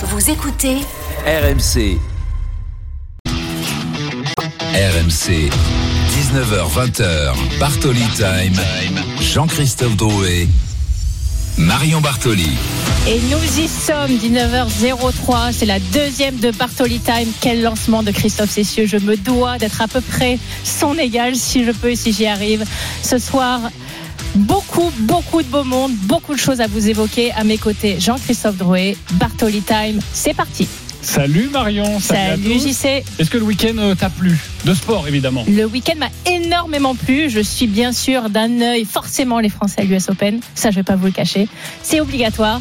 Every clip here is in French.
Vous écoutez RMC. RMC. 19h20h. Bartoli Time. Jean-Christophe Drouet. Marion Bartoli. Et nous y sommes, 19h03. C'est la deuxième de Bartoli Time. Quel lancement de Christophe Cessieux. Je me dois d'être à peu près son égal si je peux et si j'y arrive. Ce soir, beaucoup, beaucoup de beau monde, beaucoup de choses à vous évoquer. À mes côtés, Jean-Christophe Drouet, Bartoli Time. C'est parti. Salut Marion, salut, Salut JC. Est-ce que le week-end euh, t'a plu? De sport évidemment. Le week-end m'a énormément plu. Je suis bien sûr d'un œil forcément les Français à l'US Open. Ça, je vais pas vous le cacher. C'est obligatoire.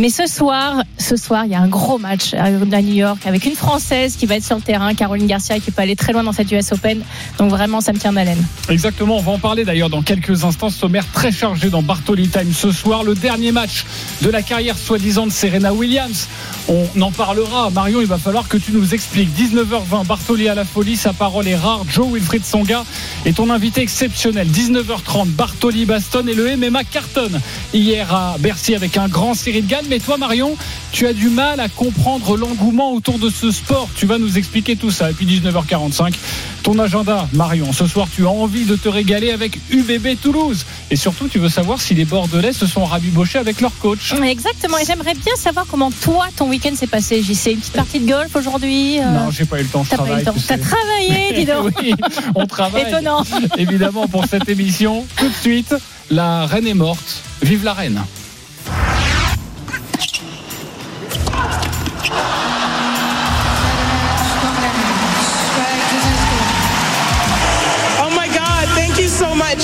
Mais ce soir, ce soir, il y a un gros match à New York avec une Française qui va être sur le terrain, Caroline Garcia, qui peut aller très loin dans cette US Open. Donc vraiment, ça me tient d'haleine. Exactement, on va en parler d'ailleurs dans quelques instants. Sommaire très chargé dans Bartoli Time ce soir. Le dernier match de la carrière soi-disant de Serena Williams. On en parlera. Marion, il va falloir que tu nous expliques. 19h20, Bartoli à la folie, sa parole est rare. Joe Wilfried Songa est ton invité exceptionnel. 19h30, Bartoli Baston et le MMA cartonne hier à Bercy avec un grand Cyril Gann. Mais toi, Marion, tu as du mal à comprendre l'engouement autour de ce sport. Tu vas nous expliquer tout ça. Et puis 19h45, ton agenda, Marion. Ce soir, tu as envie de te régaler avec UBB Toulouse. Et surtout, tu veux savoir si les Bordelais se sont rabibochés avec leur coach. Exactement. Et j'aimerais bien savoir comment toi, ton week-end s'est passé. JC, une petite partie de golf aujourd'hui euh, Non, j'ai pas eu le temps. T'as pas eu travaille. le temps. tu T'as sais. travaillé, dis donc. oui, on travaille. Étonnant. Évidemment, pour cette émission. Tout de suite, la reine est morte. Vive la reine.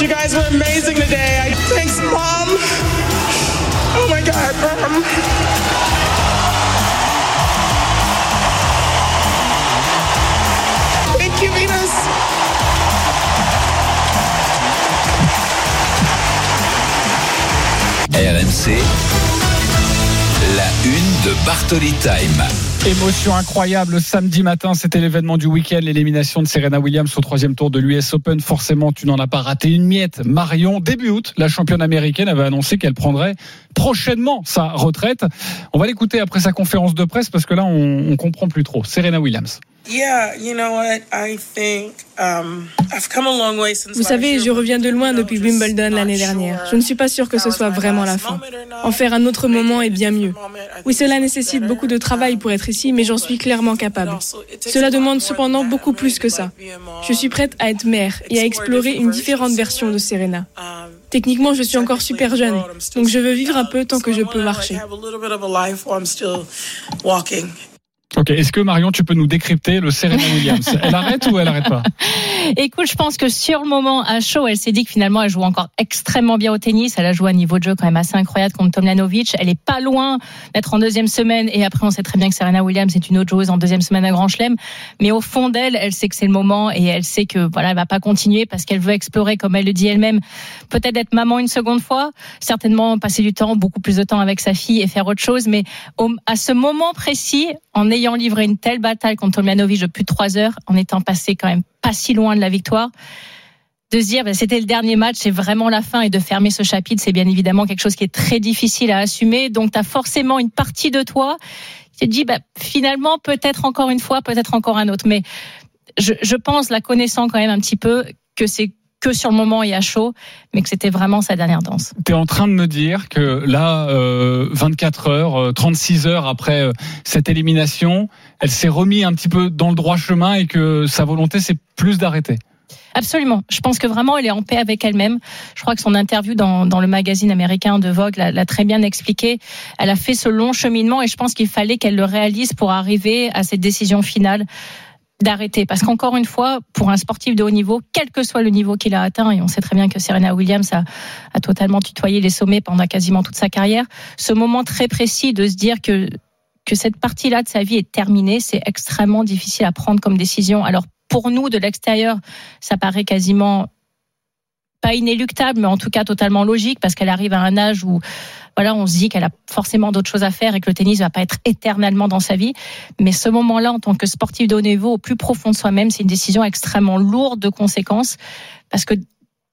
You guys were amazing today. I, thanks, Mom. Oh my God, Mom. Thank you, Venus. RMC. La une de Bartoli Time. Émotion incroyable samedi matin, c'était l'événement du week-end, l'élimination de Serena Williams au troisième tour de l'US Open. Forcément, tu n'en as pas raté une miette. Marion, début août, la championne américaine avait annoncé qu'elle prendrait prochainement sa retraite. On va l'écouter après sa conférence de presse parce que là, on, comprend plus trop. Serena Williams. Yeah, you know what? I think um, I've come a long way since Vous savez, je reviens de loin depuis Wimbledon l'année dernière. sure Je ne suis pas sûre que ce soit vraiment la fin. En faire un autre moment est bien mieux. Oui, cela nécessite beaucoup de travail pour être ici, mais j'en suis clairement capable. Cela demande cependant beaucoup plus que ça. Je suis prête à être mère et à explorer une différente version de Serena. Um, Techniquement, je suis encore super jeune, donc je veux vivre un peu tant que je peux marcher. Ok, est-ce que Marion, tu peux nous décrypter le Serena Williams? Elle arrête ou elle arrête pas? Écoute, je pense que sur le moment, à chaud, elle s'est dit que finalement, elle joue encore extrêmement bien au tennis. Elle a joué à un niveau de jeu quand même assez incroyable contre Tomljanovic. Elle est pas loin d'être en deuxième semaine. Et après, on sait très bien que Serena Williams est une autre joueuse en deuxième semaine à Grand Chelem. Mais au fond d'elle, elle sait que c'est le moment et elle sait que voilà, elle va pas continuer parce qu'elle veut explorer, comme elle le dit elle-même, peut-être être maman une seconde fois, certainement passer du temps, beaucoup plus de temps avec sa fille et faire autre chose. Mais à ce moment précis, en ayant livré une telle bataille contre Tomljanovic de plus de trois heures, en étant passé quand même pas si loin de la victoire, de se dire ben, c'était le dernier match, c'est vraiment la fin et de fermer ce chapitre, c'est bien évidemment quelque chose qui est très difficile à assumer. Donc tu as forcément une partie de toi qui te dit ben, finalement peut-être encore une fois, peut-être encore un autre. Mais je pense, la connaissant quand même un petit peu, que c'est que sur le moment et à chaud, mais que c'était vraiment sa dernière danse. Tu es en train de me dire que là, euh, 24 heures, euh, 36 heures après euh, cette élimination, elle s'est remis un petit peu dans le droit chemin et que sa volonté, c'est plus d'arrêter. Absolument. Je pense que vraiment, elle est en paix avec elle-même. Je crois que son interview dans, dans le magazine américain de Vogue l'a très bien expliqué. Elle a fait ce long cheminement et je pense qu'il fallait qu'elle le réalise pour arriver à cette décision finale d'arrêter. Parce qu'encore une fois, pour un sportif de haut niveau, quel que soit le niveau qu'il a atteint, et on sait très bien que Serena Williams a, a totalement tutoyé les sommets pendant quasiment toute sa carrière, ce moment très précis de se dire que que cette partie-là de sa vie est terminée, c'est extrêmement difficile à prendre comme décision. Alors pour nous, de l'extérieur, ça paraît quasiment pas inéluctable, mais en tout cas totalement logique, parce qu'elle arrive à un âge où voilà, on se dit qu'elle a forcément d'autres choses à faire et que le tennis va pas être éternellement dans sa vie. Mais ce moment-là, en tant que sportif de haut niveau, au plus profond de soi-même, c'est une décision extrêmement lourde de conséquences, parce que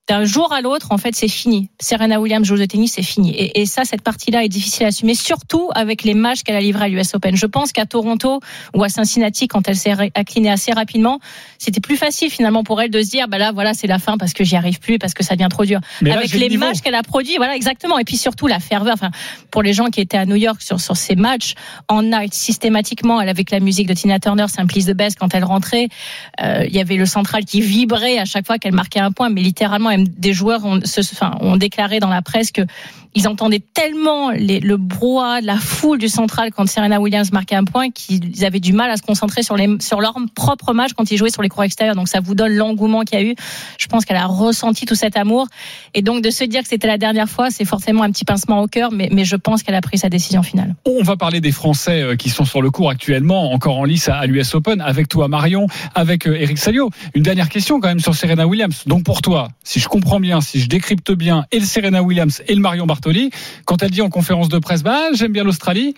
d'un jour à l'autre, en fait, c'est fini. Serena Williams joue de tennis, c'est fini. Et, et, ça, cette partie-là est difficile à assumer, surtout avec les matchs qu'elle a livrés à l'US Open. Je pense qu'à Toronto ou à Cincinnati, quand elle s'est inclinée assez rapidement, c'était plus facile finalement pour elle de se dire, bah là, voilà, c'est la fin parce que j'y arrive plus, parce que ça devient trop dur. Mais avec le les niveau. matchs qu'elle a produits, voilà, exactement. Et puis surtout la ferveur. Enfin, pour les gens qui étaient à New York sur, sur ces matchs, en night, systématiquement, elle avec la musique de Tina Turner, Simplice de Best, quand elle rentrait, euh, il y avait le central qui vibrait à chaque fois qu'elle marquait un point, mais littéralement, même des joueurs ont, ont déclaré dans la presse que ils entendaient tellement les, le brouhaha, la foule du central quand Serena Williams marquait un point qu'ils avaient du mal à se concentrer sur, leur propre match quand ils jouaient sur les cours extérieurs. Donc ça vous donne l'engouement qu'il y a eu. Je pense qu'elle a ressenti tout cet amour. Et donc de se dire que c'était la dernière fois, c'est forcément un petit pincement au cœur, mais, je pense qu'elle a pris sa décision finale. On va parler des Français euh, qui sont sur le cours actuellement, encore en lice à l'US Open, avec toi Marion, avec euh, Eric Salio. Une dernière question quand même sur Serena Williams. Donc pour toi, si je comprends bien, si je décrypte bien, et le Serena Williams et le Marion Bartoli, quand elle dit en conférence de presse, bah j'aime bien l'Australie,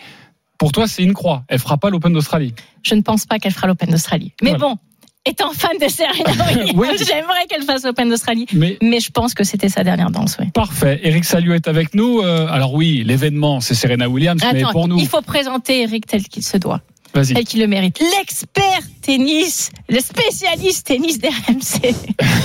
pour toi c'est une croix. Elle fera pas l'Open d'Australie. Je ne pense pas qu'elle fera l'Open d'Australie. Mais Voilà. bon. Étant fan de Serena Williams, Oui. j'aimerais qu'elle fasse l'Open d'Australie. Mais Mais je pense que c'était sa dernière danse, oui. parfait. Eric Salio est avec nous. Euh, alors oui, l'événement c'est Serena Williams, mais Attends, pour nous, il faut présenter Eric tel qu'il se doit, tel qu'il le mérite. L'expert tennis, le spécialiste tennis d'RMC.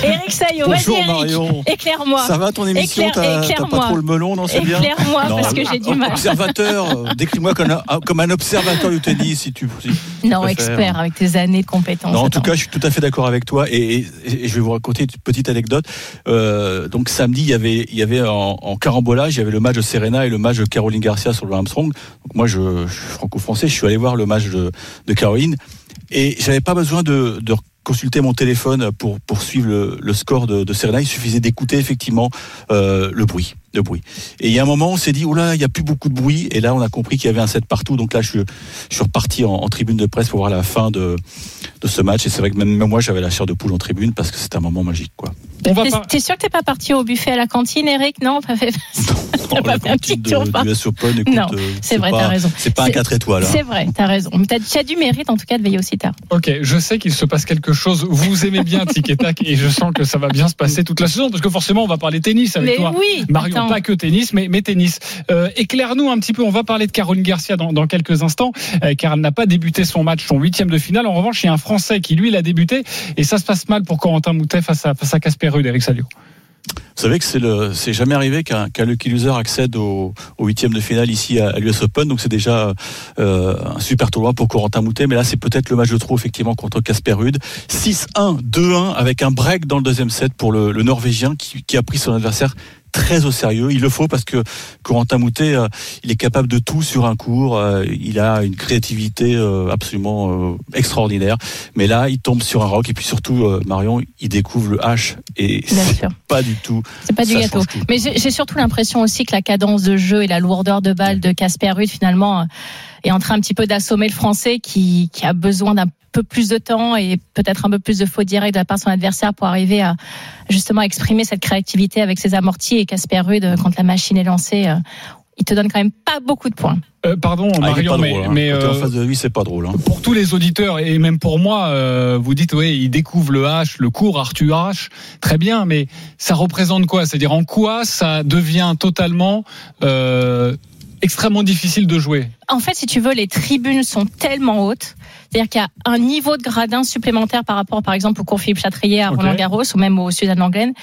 Eric Sayo, vas-y Bonjour éclaire éclaire-moi. Ça va ton émission Éclaire- T'as pas trop le melon, non C'est bien Éclaire-moi parce que j'ai du mal. Observateur, euh, décris-moi comme un, comme un observateur du tennis, si tu. si Non, expert avec tes années de compétences. Non, en tout cas, je suis tout à fait d'accord avec toi et, et- et je vais vous raconter une petite anecdote. Euh, donc samedi, il y avait, il y avait en, en carambolage, il y avait le match de Serena et le match de Caroline Garcia sur le Armstrong. Donc moi, je, je suis franco-français, je suis allé voir le match de, de Caroline et j'avais pas besoin de, de consulter mon téléphone pour pour suivre le, score de, de Serena. Il suffisait d'écouter effectivement euh, le bruit, le bruit. Et il y a un moment, on s'est dit, oh là, il y a plus beaucoup de bruit. Et là, on a compris qu'il y avait un set partout. Donc là, je, suis- je suis reparti en, en tribune de presse pour voir la fin de de ce match. Et c'est vrai que même, même moi, j'avais la chair de poule en tribune parce que c'était un moment magique, quoi. T'es- sûr que t'es pas parti au buffet à la cantine, Eric? Non, pas fait. T'as pas fait un petit tour de, Non, euh, c'est vrai, pas- t'as raison. C'est pas un C'est- 4 étoiles. hein. C'est vrai, t'as raison. Mais t'as- tu as du mérite en tout cas de veiller aussi tard. Ok, je sais qu'il se passe quelque chose. Vous aimez bien Tic et Tac et je sens que ça va bien se passer toute la saison parce que forcément on va parler tennis avec Mais toi. oui, Marion, pas que tennis, mais, mais tennis. Euh, éclaire-nous un petit peu. On va parler de Caroline Garcia dans, dans quelques instants, euh, car elle n'a pas débuté son match, son huitième de finale. En revanche, il y a un Français qui lui l'a débuté et ça se passe mal pour Corentin Moutet face à face à Casper Ruud, Eric Salio. Vous savez que c'est le, c'est jamais arrivé qu'un qu'un lucky loser accède au, au huitième de finale ici à, à l'US Open, donc c'est déjà euh, un super tournoi pour Corentin Moutet. Mais là, c'est peut-être le match de trop effectivement contre Casper Ruud. 6-1, 2-1 avec un break dans le deuxième set pour le, le Norvégien qui, qui a pris son adversaire très au sérieux. Il le faut parce que Corentin Moutet, euh, il est capable de tout sur un cours. euh, il a une créativité euh, absolument extraordinaire. Mais là, il tombe sur un rock et puis surtout, Marion, il découvre le H et c'est pas du tout. C'est pas du gâteau. Mais j'ai j'ai surtout l'impression aussi que la cadence de jeu et la lourdeur de balle de Casper Ruud finalement est en train un petit peu d'assommer le Français qui, qui a besoin d'un peu plus de temps et peut-être un peu plus de fautes directes de la part de son adversaire pour arriver à justement exprimer cette créativité avec ses amortis et Casper Ruud euh, quand la machine est lancée. euh, il te donne quand même pas beaucoup de points. Euh, pardon, Ah, Marion, pas mais, drôle. hein. mais, t'es euh, en face de lui, c'est pas drôle. hein. pour tous les auditeurs et même pour moi, euh, vous dites oui, il découvre le H, le cours Arthur H, très bien, mais ça représente quoi? C'est-à-dire en quoi ça devient totalement euh, extrêmement difficile de jouer En fait, si tu veux, les tribunes sont tellement hautes. C'est-à-dire qu'il y a un niveau de gradin supplémentaire par rapport, par exemple, au cours Philippe Chatrier à Ok. Roland Garros ou même au Suzanne Langlaine.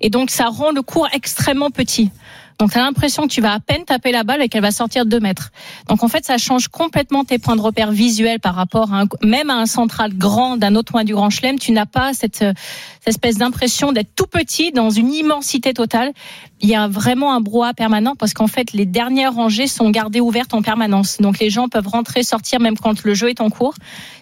Et donc, ça rend le cours extrêmement petit. Donc, tu as l'impression que tu vas à peine taper la balle et qu'elle va sortir de 2 mètres. Donc, en fait, ça change complètement tes points de repère visuels par rapport à un, même à un central grand d'un autre point du Grand Chelem. Tu n'as pas cette, euh, cette espèce d'impression d'être tout petit dans une immensité totale. Il y a vraiment un brouhaha permanent parce qu'en fait, les dernières rangées sont gardées ouvertes en permanence. Donc, les gens peuvent rentrer, sortir même quand le jeu est en cours,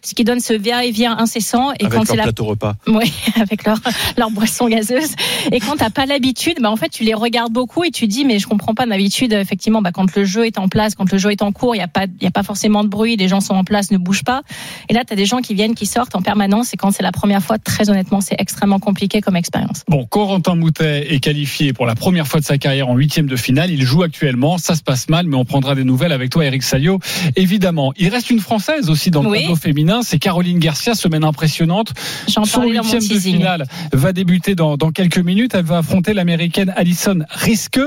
ce qui donne ce va-et-vient incessant. Et quand avec c'est leur la plateau repas. oui, avec leur, leur boisson gazeuse. Et quand t'as pas l'habitude, bah en fait tu les regardes beaucoup et tu dis mais je comprends pas d'habitude effectivement bah quand le jeu est en place, quand le jeu est en cours, il y a pas il y a pas forcément de bruit, les gens sont en place, ne bougent pas. Et là t'as des gens qui viennent, qui sortent en permanence et quand c'est la première fois, très honnêtement c'est extrêmement compliqué comme expérience. Bon, Corentin Moutet est qualifié pour la première première fois de sa carrière en huitième de finale. Il joue actuellement. Ça se passe mal, mais on prendra des nouvelles avec toi, Eric Salio. Évidemment, il reste une française aussi dans le Oui. tableau féminin. C'est Caroline Garcia, semaine impressionnante. Son huitième de finale va débuter dans, dans quelques minutes. Elle va affronter l'américaine Alison Risque.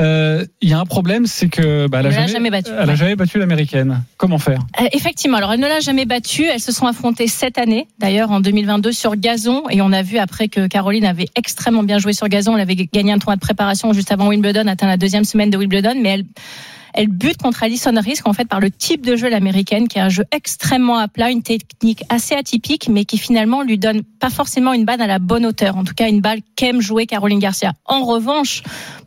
Euh, Il y a un problème, c'est que bah, elle, a Elle l'a jamais battue, Elle a jamais battu l'américaine. Comment faire? Euh, effectivement, alors elle ne l'a jamais battue. Elles se sont affrontées cette année, d'ailleurs en 2022 sur gazon, et on a vu après que Caroline avait extrêmement bien joué sur gazon. Elle avait gagné un tournoi de préparation juste avant Wimbledon, atteint la deuxième semaine de Wimbledon, mais elle elle bute contre Alison Risk en fait par le type de jeu l'américaine qui est un jeu extrêmement à plat, une technique assez atypique mais qui finalement lui donne pas forcément une balle à la bonne hauteur, en tout cas une balle qu'aime jouer Caroline Garcia. En revanche,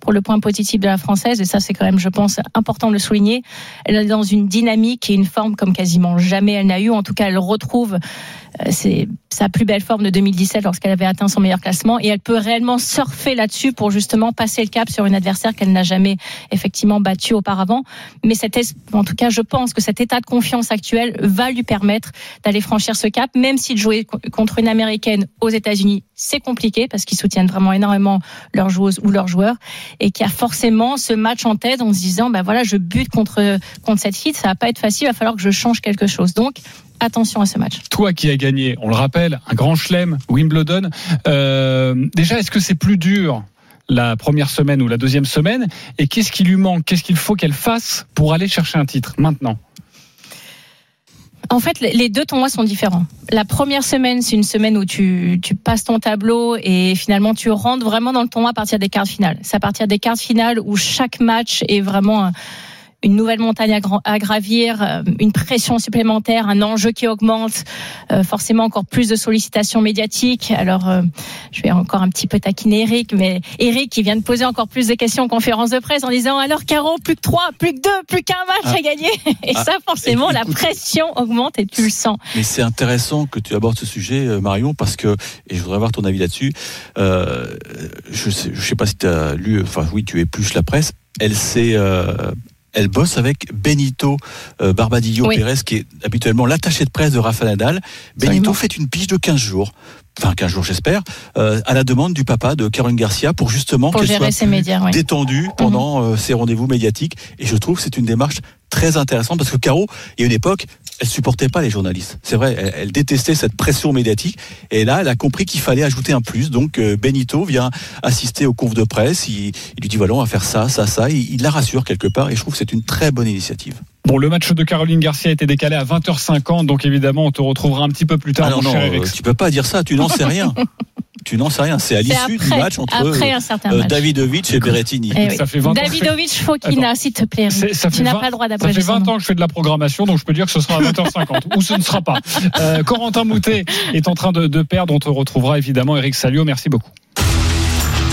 pour le point positif de la française et ça c'est quand même je pense important de le souligner, elle est dans une dynamique et une forme comme quasiment jamais elle n'a eu. En tout cas, elle retrouve euh, sa plus belle forme de 2017 lorsqu'elle avait atteint son meilleur classement et elle peut réellement surfer là-dessus pour justement passer le cap sur une adversaire qu'elle n'a jamais effectivement battue auparavant. Mais cet en tout cas, je pense que cet état de confiance actuel va lui permettre d'aller franchir ce cap, même si de jouer co- contre une américaine aux États-Unis, c'est compliqué parce qu'ils soutiennent vraiment énormément leurs joueuses ou leurs joueurs et qui a forcément ce match en tête en se disant, ben voilà, je bute contre contre cette fille, ça va pas être facile, il va falloir que je change quelque chose. Donc attention à ce match. Toi qui as gagné, on le rappelle, un grand chelem, Wimbledon. Euh, déjà, est-ce que c'est plus dur la première semaine ou la deuxième semaine? Et qu'est-ce qui lui manque? Qu'est-ce qu'il faut qu'elle fasse pour aller chercher un titre maintenant? En fait, les- deux tournois sont différents. La première semaine, c'est une semaine où tu, tu passes ton tableau et finalement tu rentres vraiment dans le tournoi à partir des quarts de finale. C'est à partir des quarts de finale où chaque match est vraiment une nouvelle montagne à, gra- à gravir, euh, une pression supplémentaire, un enjeu qui augmente, euh, forcément encore plus de sollicitations médiatiques. Alors, euh, je vais encore un petit peu taquiner Eric, mais Eric qui vient de poser encore plus de questions en conférence de presse en disant alors Caro, plus que trois, plus que deux, plus qu'un match à gagner. Et Ah. ça, forcément, la Écoute. pression augmente et tu le sens. Mais c'est intéressant que tu abordes ce sujet, Marion, parce que, et je voudrais avoir ton avis là-dessus, euh, je sais, je sais pas si tu as lu, enfin oui, tu épluches la presse, elle s'est... euh, elle bosse avec Benito euh, Barbadillo Oui. Pérez, qui est habituellement l'attaché de presse de Rafa Nadal. Benito fait une pige de 15 jours, enfin 15 jours j'espère, euh, à la demande du papa de Caroline Garcia pour justement Pour qu'elle gérer soit ses plus médias, oui. détendue pendant euh, ces rendez-vous médiatiques. Et je trouve que c'est une démarche très intéressante parce que Caro, il y a une époque, elle supportait pas les journalistes. C'est vrai, elle, elle détestait cette pression médiatique. Et là, elle a compris qu'il fallait ajouter un plus. Donc euh, Benito vient assister aux confs de presse. Il, il lui dit voilà, on va faire ça, ça, ça. Il, il la rassure quelque part. Et je trouve que c'est une très bonne initiative. Bon, le match de Caroline Garcia a été décalé à 20h50, donc évidemment, on te retrouvera un petit peu plus tard, Ah non, mon non, cher euh, Eric. tu peux pas dire ça. Tu n'en sais rien. tu n'en sais rien. C'est à l'issue du match entre après euh, un certain match. Davidovic et Berrettini. Eh oui. Ça fait 20 ans que je fais- Davidovic Fokina, s'il te plaît. Ça Tu fait n'as 20 pas le droit Ça d'appeler fait son 20 nom. ans que je fais de la programmation, donc je peux dire que ce sera à 20h50, ou ce ne sera pas. Euh, Corentin Moutet est en train de, de perdre, on te retrouvera évidemment Eric Salio, merci beaucoup.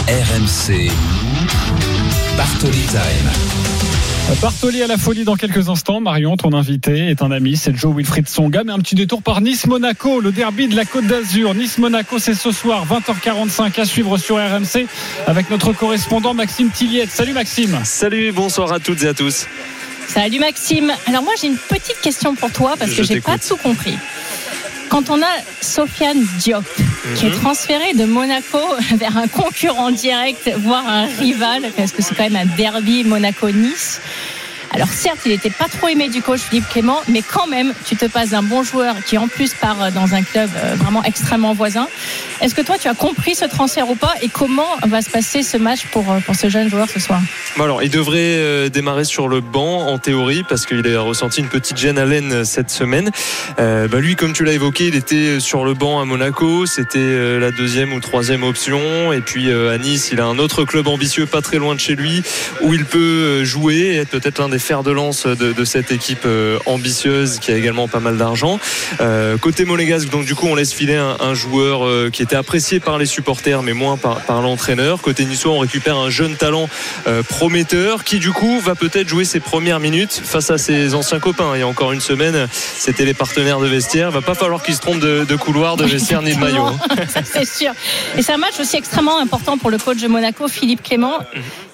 RMC. Bartoli Time. Bartoli à la folie dans quelques instants. Marion, ton invité est un ami, c'est Joe Wilfried Songa. Mais un petit détour par Nice-Monaco, le derby de la Côte d'Azur. Nice-Monaco, c'est ce soir, 20h45 à suivre sur RMC avec notre correspondant Maxime Tilliette. Salut Maxime. Salut, bonsoir à toutes et à tous. Salut Maxime. Alors moi j'ai une petite question pour toi parce que Je j'ai pas tout compris. Quand on a Sofiane Diop qui est Mhm. transféré de Monaco vers un concurrent direct, voire un rival, parce que c'est quand même un derby Monaco-Nice. Alors certes, il n'était pas trop aimé du coach Philippe Clément, mais quand même, tu te passes d'un bon joueur qui en plus part dans un club euh, vraiment extrêmement voisin. Est-ce que toi, tu as compris ce transfert ou pas? Et comment va se passer ce match pour, euh, pour ce jeune joueur ce soir? Alors, il devrait euh, démarrer sur le banc en théorie parce qu'il a ressenti une petite gêne à l'aine euh, cette semaine. Euh, bah, lui, comme tu l'as évoqué, il était sur le banc à Monaco. C'était euh, la deuxième ou troisième option. Et puis euh, à Nice, il a un autre club ambitieux pas très loin de chez lui où il peut euh, jouer et être peut-être l'un des fers de lance de, de cette équipe euh, ambitieuse qui a également pas mal d'argent. Euh, côté monégasque, donc du coup, on laisse filer un, un joueur euh, qui était apprécié par les supporters, mais moins par, par l'entraîneur. Côté niçois, on récupère un jeune talent euh, prometteur qui, du coup, va peut-être jouer ses premières minutes face à ses anciens copains. Il y a encore une semaine, c'était les partenaires de vestiaire. Il va pas falloir qu'ils se trompent de, de couloir, de vestiaire ni de maillot. hein. Ça, c'est sûr. Et c'est un match aussi extrêmement important pour le coach de Monaco, Philippe Clément,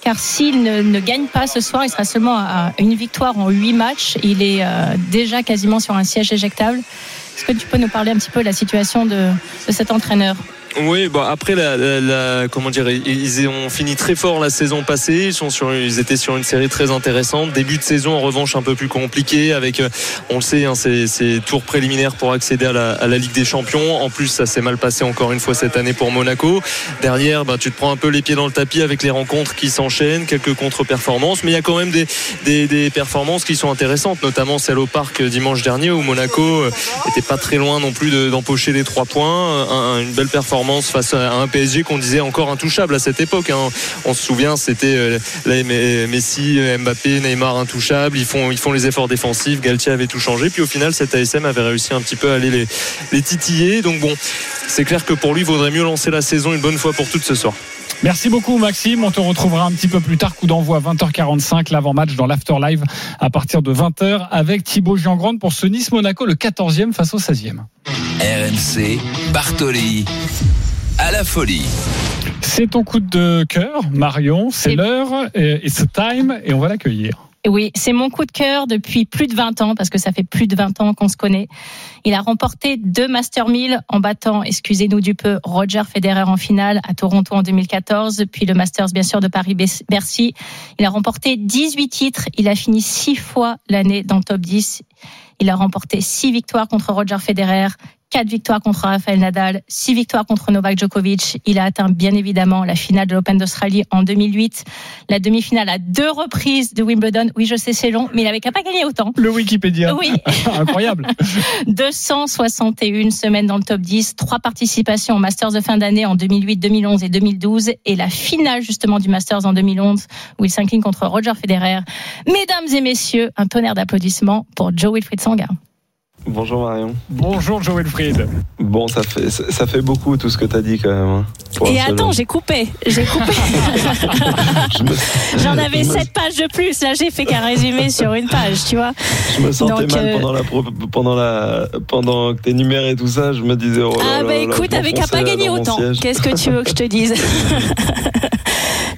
car s'il ne, ne gagne pas ce soir, il sera seulement à une victoire en huit matchs. Il est euh, déjà quasiment sur un siège éjectable. Est-ce que tu peux nous parler un petit peu de la situation de, de cet entraîneur? Oui, bon après la, la, comment dire, ils ont fini très fort la saison passée. Ils sont sur, ils étaient sur une série très intéressante. Début de saison en revanche un peu plus compliqué avec, on le sait, hein, ces, ces, tours préliminaires pour accéder à la, Ligue des Champions. En plus, ça s'est mal passé encore une fois cette année pour Monaco. Derrière, bah, tu te prends un peu les pieds dans le tapis avec les rencontres qui s'enchaînent, quelques contre-performances, mais il y a quand même des, performances qui sont intéressantes, notamment celle au parc dimanche dernier où Monaco était pas très loin non plus d'empocher les trois points. Un, une belle performance face à un PSG qu'on disait encore intouchable à cette époque. Hein. On se souvient, c'était euh, Messi, Mbappé, Neymar intouchables. Ils font, ils font les efforts défensifs. Galtier avait tout changé. Puis au final, cet ASM avait réussi un petit peu à aller les, les titiller. Donc bon, c'est clair que pour lui, il vaudrait mieux lancer la saison une bonne fois pour toutes ce soir. Merci beaucoup Maxime, on te retrouvera un petit peu plus tard, coup d'envoi 20h45, l'avant-match dans l'After Live à partir de 20h avec Thibaut Giangrande pour ce Nice-Monaco, le 14e face au 16e. RMC, Bartoli, à la folie. C'est ton coup de cœur, Marion, c'est l'heure, it's time et on va l'accueillir. Oui, c'est mon coup de cœur depuis plus de 20 ans, parce que ça fait plus de 20 ans qu'on se connaît. Il a remporté deux Master 1000 en battant, excusez-nous du peu, Roger Federer en finale à Toronto en 2014, puis le Masters bien sûr de Paris-Bercy. Il a remporté 18 titres, il a fini six fois l'année dans le top 10. Il a remporté six victoires contre Roger Federer, 4 victoires contre Rafael Nadal, 6 victoires contre Novak Djokovic. Il a atteint bien évidemment la finale de l'Open d'Australie en 2008, la demi-finale à deux reprises de Wimbledon. Oui, je sais, c'est long, mais il avait qu'à pas gagner autant. Le Wikipédia. Oui. Incroyable. 261 semaines dans le top 10, trois participations au Masters de fin d'année en 2008, 2011 et 2012 et la finale justement du Masters en 2011 où il s'incline contre Roger Federer. Mesdames et messieurs, un tonnerre d'applaudissements pour Joe Wilfried Tsonga. Bonjour Marion. Bonjour Joël Fried. Bon, ça fait, ça fait beaucoup tout ce que tu as dit quand même. Hein, Et attends, j'ai coupé. J'ai coupé. J'en avais sept pages de plus. Là, j'ai fait qu'un résumé sur une page, tu vois. Je me sentais Donc, mal euh... pendant, la, pendant, la, pendant que tu énuméré tout ça. Je me disais, oh Ah, là, bah écoute, t'avais qu'à pas gagner autant. Qu'est-ce que tu veux que je te dise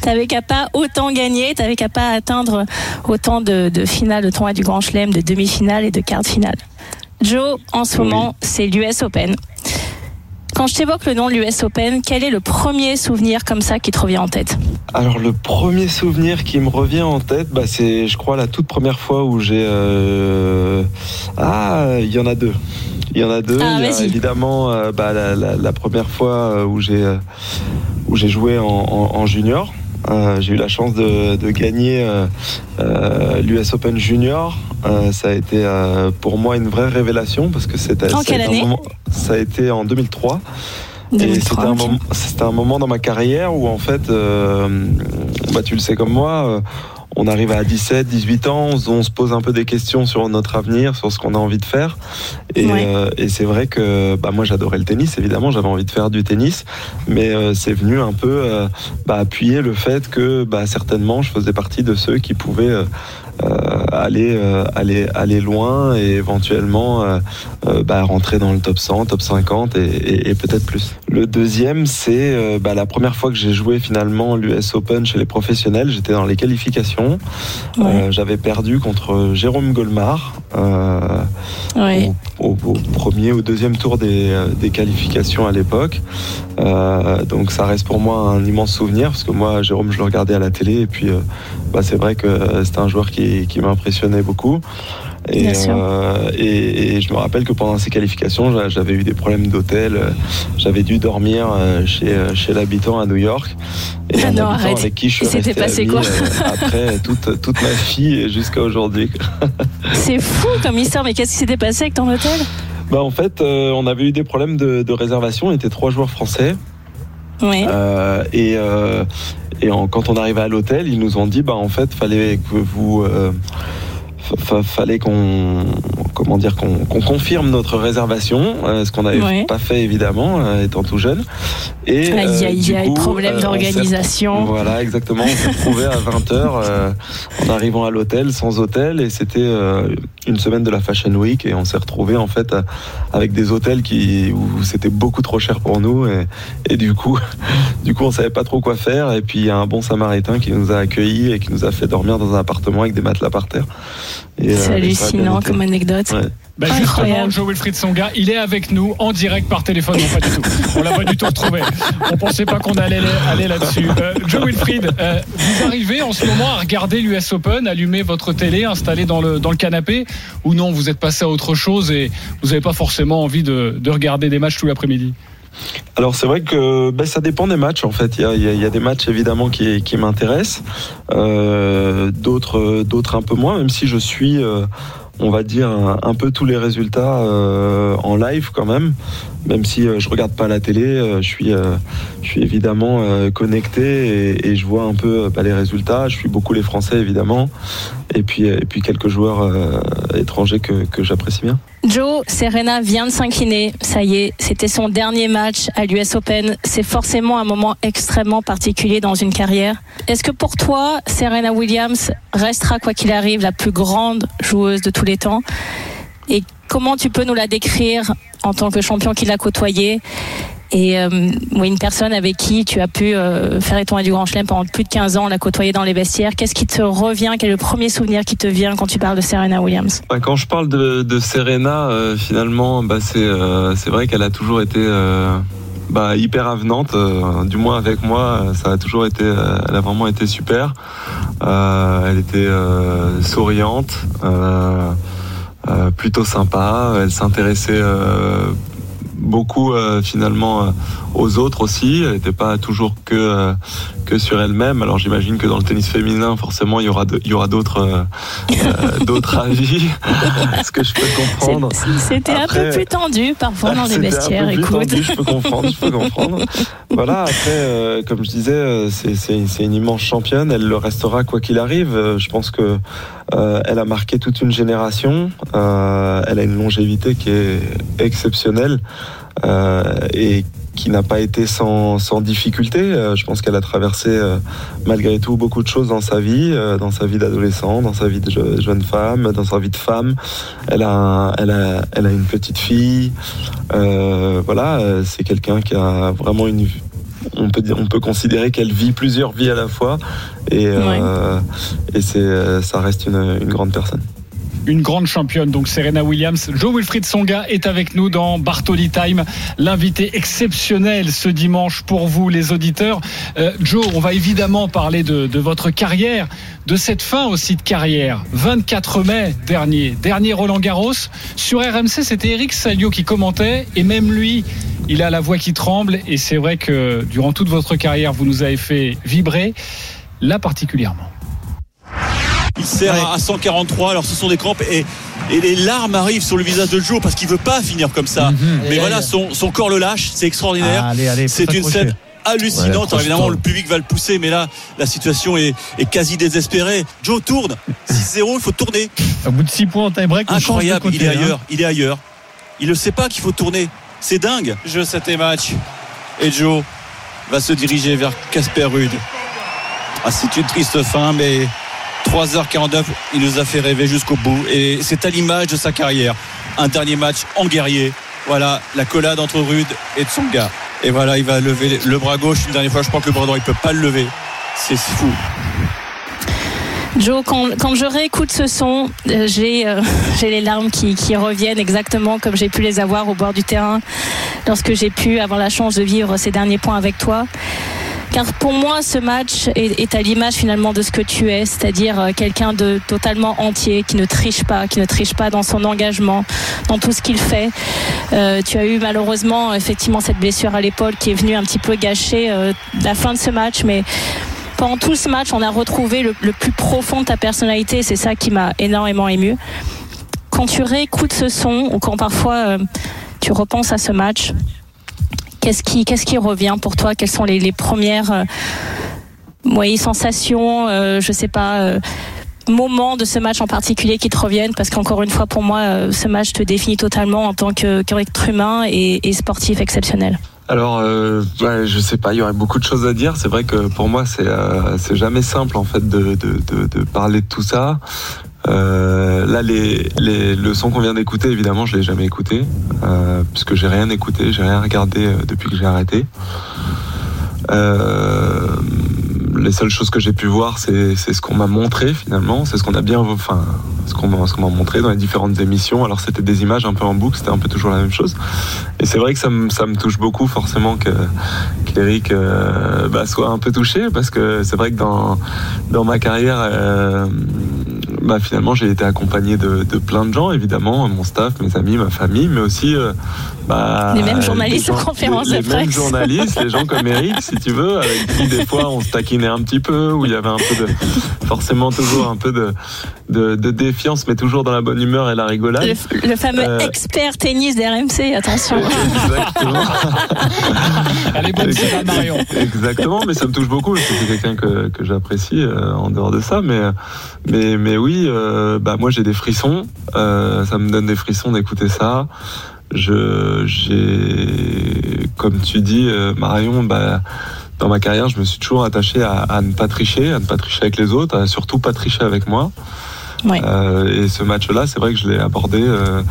T'avais qu'à pas autant gagner, t'avais qu'à pas atteindre autant de, de finales de tournoi du Grand Chelem, de demi-finales et de quarts de finale. Joe, en ce moment, c'est l'US Open. Quand je t'évoque le nom de l'US Open, quel est le premier souvenir comme ça qui te revient en tête? Alors le premier souvenir qui me revient en tête, bah, c'est je crois la toute première fois où j'ai... Euh... Ah, il y en a deux. Il y en a deux. Ah, il y a évidemment euh, bah, la, la, la, première fois où j'ai euh, où j'ai joué en, en, en junior. Euh, j'ai eu la chance de, de gagner euh, l'US Open Junior. Euh, ça a été pour moi une vraie révélation parce que c'était ça a été en 2003. 2003 et c'était un, moment, c'était un moment dans ma carrière où en fait, bah, tu le sais comme moi, on arrive à 17, 18 ans, on se pose un peu des questions sur notre avenir, sur ce qu'on a envie de faire. Et, Ouais. euh, et c'est vrai que bah, moi j'adorais le tennis, évidemment, j'avais envie de faire du tennis, mais euh, c'est venu un peu euh, bah, appuyer le fait que bah, certainement je faisais partie de ceux qui pouvaient aller, euh, aller, aller loin et éventuellement euh, euh, bah, rentrer dans le top 100, top 50 et, et- et peut-être plus. Le deuxième, c'est euh, bah, la première fois que j'ai joué finalement l'US Open chez les professionnels. J'étais dans les qualifications. Ouais. Euh, J'avais perdu contre Jérôme Golmar euh, Ouais. au, au- au premier ou deuxième tour des, euh, des qualifications à l'époque. Euh, donc ça reste pour moi un immense souvenir parce que moi Jérôme je le regardais à la télé et puis euh, bah, c'est vrai que euh, c'était un joueur qui, qui m'impressionnait beaucoup. Et, Bien sûr. euh, et, et je me rappelle que pendant ces qualifications, j'a- j'avais eu des problèmes d'hôtel. euh, J'avais dû dormir euh, chez, euh, chez l'habitant à New York. Et non, arrête. avec qui je suis resté passé quoi? après toute, toute ma et jusqu'à aujourd'hui. C'est fou comme histoire, mais qu'est-ce qui s'était passé avec ton hôtel? Bah en fait, euh, on avait eu des problèmes de, de réservation. On était trois joueurs français. Oui. Euh, et euh, et en- quand on arrivait à l'hôtel, ils nous ont dit bah en fait fallait que vous euh, fa- fa- fallait qu'on comment dire qu'on confirme notre réservation, euh, ce qu'on n'avait Ouais. pas fait évidemment euh, étant tout jeune. Et euh, du aïe, coup, problème d'organisation. voilà, exactement. On s'est retrouvé à 20h en arrivant à l'hôtel, sans hôtel. Et c'était une semaine de la Fashion Week. Et on s'est retrouvé en fait à- avec des hôtels qui, où c'était beaucoup trop cher pour nous. Et, et du coup, du coup, on savait pas trop quoi faire. Et puis, il y a un bon samaritain qui nous a accueillis et qui nous a fait dormir dans un appartement avec des matelas par terre. Euh, C'est hallucinant comme anecdote. Ouais. Bah justement, Joe Wilfried Songa, il est avec nous en direct par téléphone. Non, pas du tout. On l'a pas du tout retrouvé. On pensait pas qu'on allait aller là-dessus. Euh, Joe Wilfried, euh, vous arrivez en ce moment à regarder l'US Open, allumer votre télé, installer dans le, dans le canapé, ou non, vous êtes passé à autre chose et vous n'avez pas forcément envie de, de regarder des matchs tout l'après-midi? Alors c'est vrai que ben, ça dépend des matchs en fait. Il y a, il y a des matchs évidemment qui, qui m'intéressent, euh, d'autres d'autres un peu moins. Même si je suis euh, on va dire, un, peu tous les résultats euh, en live quand même. Même si euh, je regarde pas la télé, euh, je, suis, je suis évidemment connecté et, je vois un peu bah, les résultats. Je suis beaucoup les Français évidemment. Et puis, et puis quelques joueurs étrangers que, que j'apprécie bien. Joe, Serena vient de s'incliner. Ça y est, c'était son dernier match à l'US Open. C'est forcément un moment extrêmement particulier dans une carrière. Est-ce que pour toi, Serena Williams restera, quoi qu'il arrive, la plus grande joueuse de tous les temps? Et comment tu peux nous la décrire en tant que champion qui l'a côtoyée? Et euh, une personne avec qui tu as pu euh, faire étoile du Grand Chelem pendant plus de 15 ans, la côtoyer dans les vestiaires. Qu'est-ce qui te revient? Quel est le premier souvenir qui te vient quand tu parles de Serena Williams? Quand je parle de, de Serena, euh, finalement, bah, c'est vrai qu'elle a toujours été bah, hyper avenante. du moins avec moi, ça a toujours été, elle a vraiment été super. elle était souriante. plutôt sympa, elle s'intéressait beaucoup euh, finalement euh, aux autres aussi. Elle n'était pas toujours que euh, que sur elle-même. Alors j'imagine que dans le tennis féminin, forcément, il y aura il y aura d'autres d'autres avis, ce que je peux comprendre. C'était un peu plus tendu parfois dans les vestiaires. Un peu plus tendu, je peux comprendre, je peux comprendre. voilà. Après, comme je disais, c'est une immense championne. Elle le restera quoi qu'il arrive. Je pense que elle a marqué toute une génération. elle a une longévité qui est exceptionnelle. Euh, et qui n'a pas été sans, sans difficulté. Euh, je pense qu'elle a traversé euh, malgré tout beaucoup de choses dans sa vie, dans sa vie d'adolescent, dans sa vie de jeune femme, dans sa vie de femme. Elle a, elle a, elle a une petite fille. voilà, c'est quelqu'un qui a vraiment une on peut dire, on peut considérer qu'elle vit plusieurs vies à la fois. Et, et c'est, ça reste une, une grande personne une grande championne, donc Serena Williams. Joe Wilfried Songa est avec nous dans Bartoli Time, l'invité exceptionnel ce dimanche pour vous, les auditeurs. Euh, Joe, on va évidemment parler de, votre carrière, de cette fin aussi de carrière. 24 mai dernier, dernier Roland Garros. Sur RMC, c'était Eric Salio qui commentait, et même lui, il a la voix qui tremble, et c'est vrai que durant toute votre carrière, vous nous avez fait vibrer, là particulièrement. Il sert à 143. Alors ce sont des crampes et, les larmes arrivent sur le visage de Joe parce qu'il veut pas finir comme ça. Mhm. Mais voilà, son, corps le lâche. C'est extraordinaire. c'est une scène hallucinante. évidemment, le public va le pousser, mais là, la situation est, quasi désespérée. Joe tourne. 6-0, il faut tourner. Au bout de 6 points en tie-break, incroyable. il est hein. ailleurs. Il est ailleurs. Il ne sait pas qu'il faut tourner. C'est dingue. Jeu 7 et match. Et Joe va se diriger vers Casper Rude. Ah, c'est une triste fin, mais 3h49, il nous a fait rêver jusqu'au bout. Et c'est à l'image de sa carrière. Un dernier match en guerrier. Voilà, la collade entre Rude et Tsonga. Et voilà, il va lever le bras gauche une dernière fois. Je crois que le bras droit, il peut pas le lever. C'est fou. Joe, quand, je réécoute ce son, euh, euh, j'ai les larmes qui, reviennent exactement comme j'ai pu les avoir au bord du terrain lorsque j'ai pu avoir la chance de vivre ces derniers points avec toi. Car pour moi, ce match est, à l'image finalement de ce que tu es, c'est-à-dire euh, quelqu'un de totalement entier, qui ne triche pas, qui ne triche pas dans son engagement, dans tout ce qu'il fait. Euh, tu as eu malheureusement effectivement cette blessure à l'épaule qui est venue un petit peu gâcher euh, la fin de ce match, mais pendant tout ce match, on a retrouvé le, plus profond de ta personnalité. C'est ça qui m'a énormément ému. Quand tu réécoutes ce son ou quand parfois tu repenses à ce match, Qu'est-ce qui, revient pour toi? Quelles sont les, premières euh, sensations euh, Je sais pas. Euh, moments de ce match en particulier qui te reviennent? Parce qu'encore une fois pour moi ce match te définit totalement en tant qu'être humain et, sportif exceptionnel. Alors, ouais, je sais pas, il y aurait beaucoup de choses à dire. C'est vrai que pour moi, c'est c'est jamais simple en fait de, parler de tout ça. Euh, là, les, les, le son qu'on vient d'écouter, évidemment, je l'ai jamais écouté, euh, puisque j'ai rien écouté, j'ai rien regardé euh, depuis que j'ai arrêté. Euh, les seules choses que j'ai pu voir, c'est ce qu'on m'a montré finalement, c'est ce qu'on a bien, enfin, ce qu'on m'a montré dans les différentes émissions. Alors c'était des images un peu en boucle, c'était un peu toujours la même chose. Et c'est vrai que ça me, ça me touche beaucoup forcément que qu'Eric euh, bah, soit un peu touché parce que c'est vrai que dans dans ma carrière. Euh, bah, finalement, j'ai été accompagné de, de, plein de gens, évidemment, mon staff, mes amis, ma famille, mais aussi euh, bah, les mêmes journalistes en conférence de presse. Les mêmes journalistes, les gens comme Eric, si tu veux, avec qui des fois on se taquinait un petit peu, où il y avait un peu de, forcément toujours un peu de, de, de défiance, mais toujours dans la bonne humeur et la rigolade. Le, fameux euh, expert tennis d'RMC, attention. Exactement. Elle est bonne, Marion. Exactement, mais ça me touche beaucoup, parce que c'est quelqu'un que, que j'apprécie euh, en dehors de ça, mais, mais, mais oui, euh, bah, moi j'ai des frissons, ça me donne des frissons d'écouter ça je, j'ai, comme tu dis, Marion, bah, dans ma carrière, je me suis toujours attaché à, ne pas tricher, à ne pas tricher avec les autres, à surtout pas tricher avec moi. Euh, et ce match-là, c'est vrai que je l'ai abordé. Euh,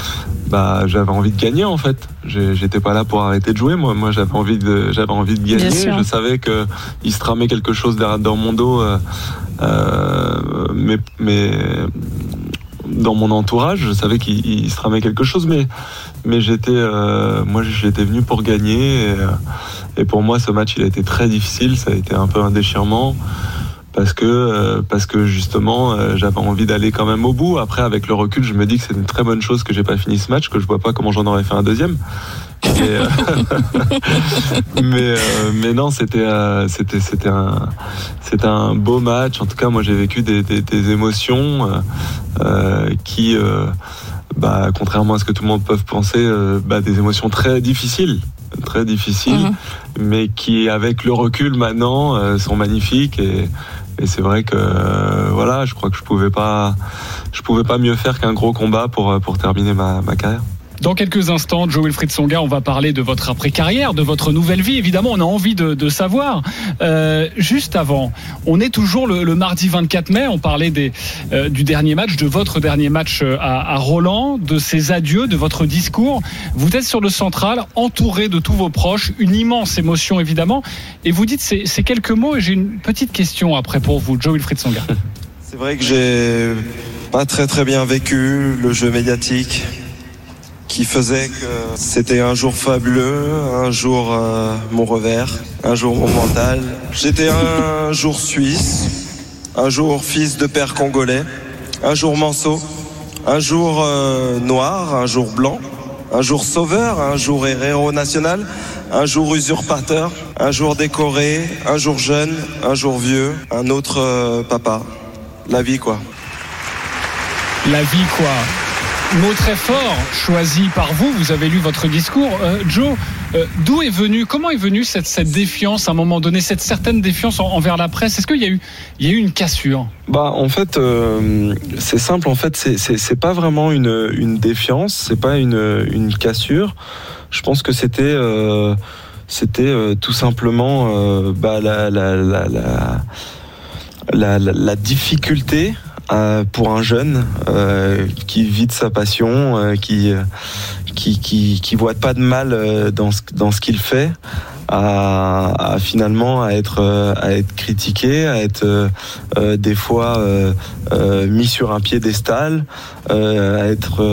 bah, j'avais envie de gagner en fait. J'étais pas là pour arrêter de jouer. Moi, moi, j'avais envie de, j'avais envie de gagner. Je savais que il se tramait quelque chose dans mon dos. Euh, mais, mais dans mon entourage, je savais qu'il se tramait quelque chose, mais mais j'étais, euh, moi, j'étais venu pour gagner. Et, et, pour moi, ce match, il a été très difficile. Ça a été un peu un déchirement parce que euh, parce que justement, euh, j'avais envie d'aller quand même au bout. Après, avec le recul, je me dis que c'est une très bonne chose que j'ai pas fini ce match, que je vois pas comment j'en aurais fait un deuxième. Mais, mais, non, c'était c'était c'était un c'était un beau match. En tout cas, moi, j'ai vécu des émotions qui bah, contrairement à ce que tout le monde peut penser, euh, bah, des émotions très difficiles, très difficiles, mhm. mais qui, avec le recul maintenant, euh, sont magnifiques. Et, et c'est vrai que, euh, voilà, je crois que je pouvais pas, je pouvais pas mieux faire qu'un gros combat pour pour terminer ma, ma carrière. Dans quelques instants, Joe Wilfried Songa, on va parler de votre après-carrière, de votre nouvelle vie. Évidemment, on a envie de, savoir. Euh, juste avant, on est toujours le, mardi 24 mai. On parlait euh, du dernier match, de votre dernier match euh, à, à, Roland, de ses adieux, de votre discours. Vous êtes sur le central, entouré de tous vos proches, une immense émotion évidemment. Et vous dites ces, ces quelques mots. Et j'ai une petite question après pour vous, Joe Wilfried Songa. C'est vrai que j'ai pas très très bien vécu le jeu médiatique qui faisait que c'était un jour fabuleux, un jour euh, mon revers, un jour mon mental. J'étais un jour suisse, un jour fils de père congolais, un jour manceau, un jour euh, noir, un jour blanc, un jour sauveur, un jour héros national, un jour usurpateur, un jour décoré, un jour jeune, un jour vieux, un autre euh, papa. La vie quoi. La vie quoi mot très fort choisi par vous. Vous avez lu votre discours. Euh, Joe, euh, d'où est venu, comment est venue cette, cette, défiance à un moment donné, cette certaine défiance envers la presse? Est-ce qu'il y a eu, il y a eu une cassure? Bah, en fait, euh, c'est simple. En fait, c'est pas vraiment une, une défiance, c'est pas une, une cassure. Je pense que c'était c'était tout simplement bah, la, la, la difficulté euh, pour un jeune euh, qui vit de sa passion, euh, qui, qui, qui, voit pas de mal dans dans ce qu'il fait, à, finalement à être à être critiqué, à être euh, des fois euh, euh, mis sur un piédestal, à être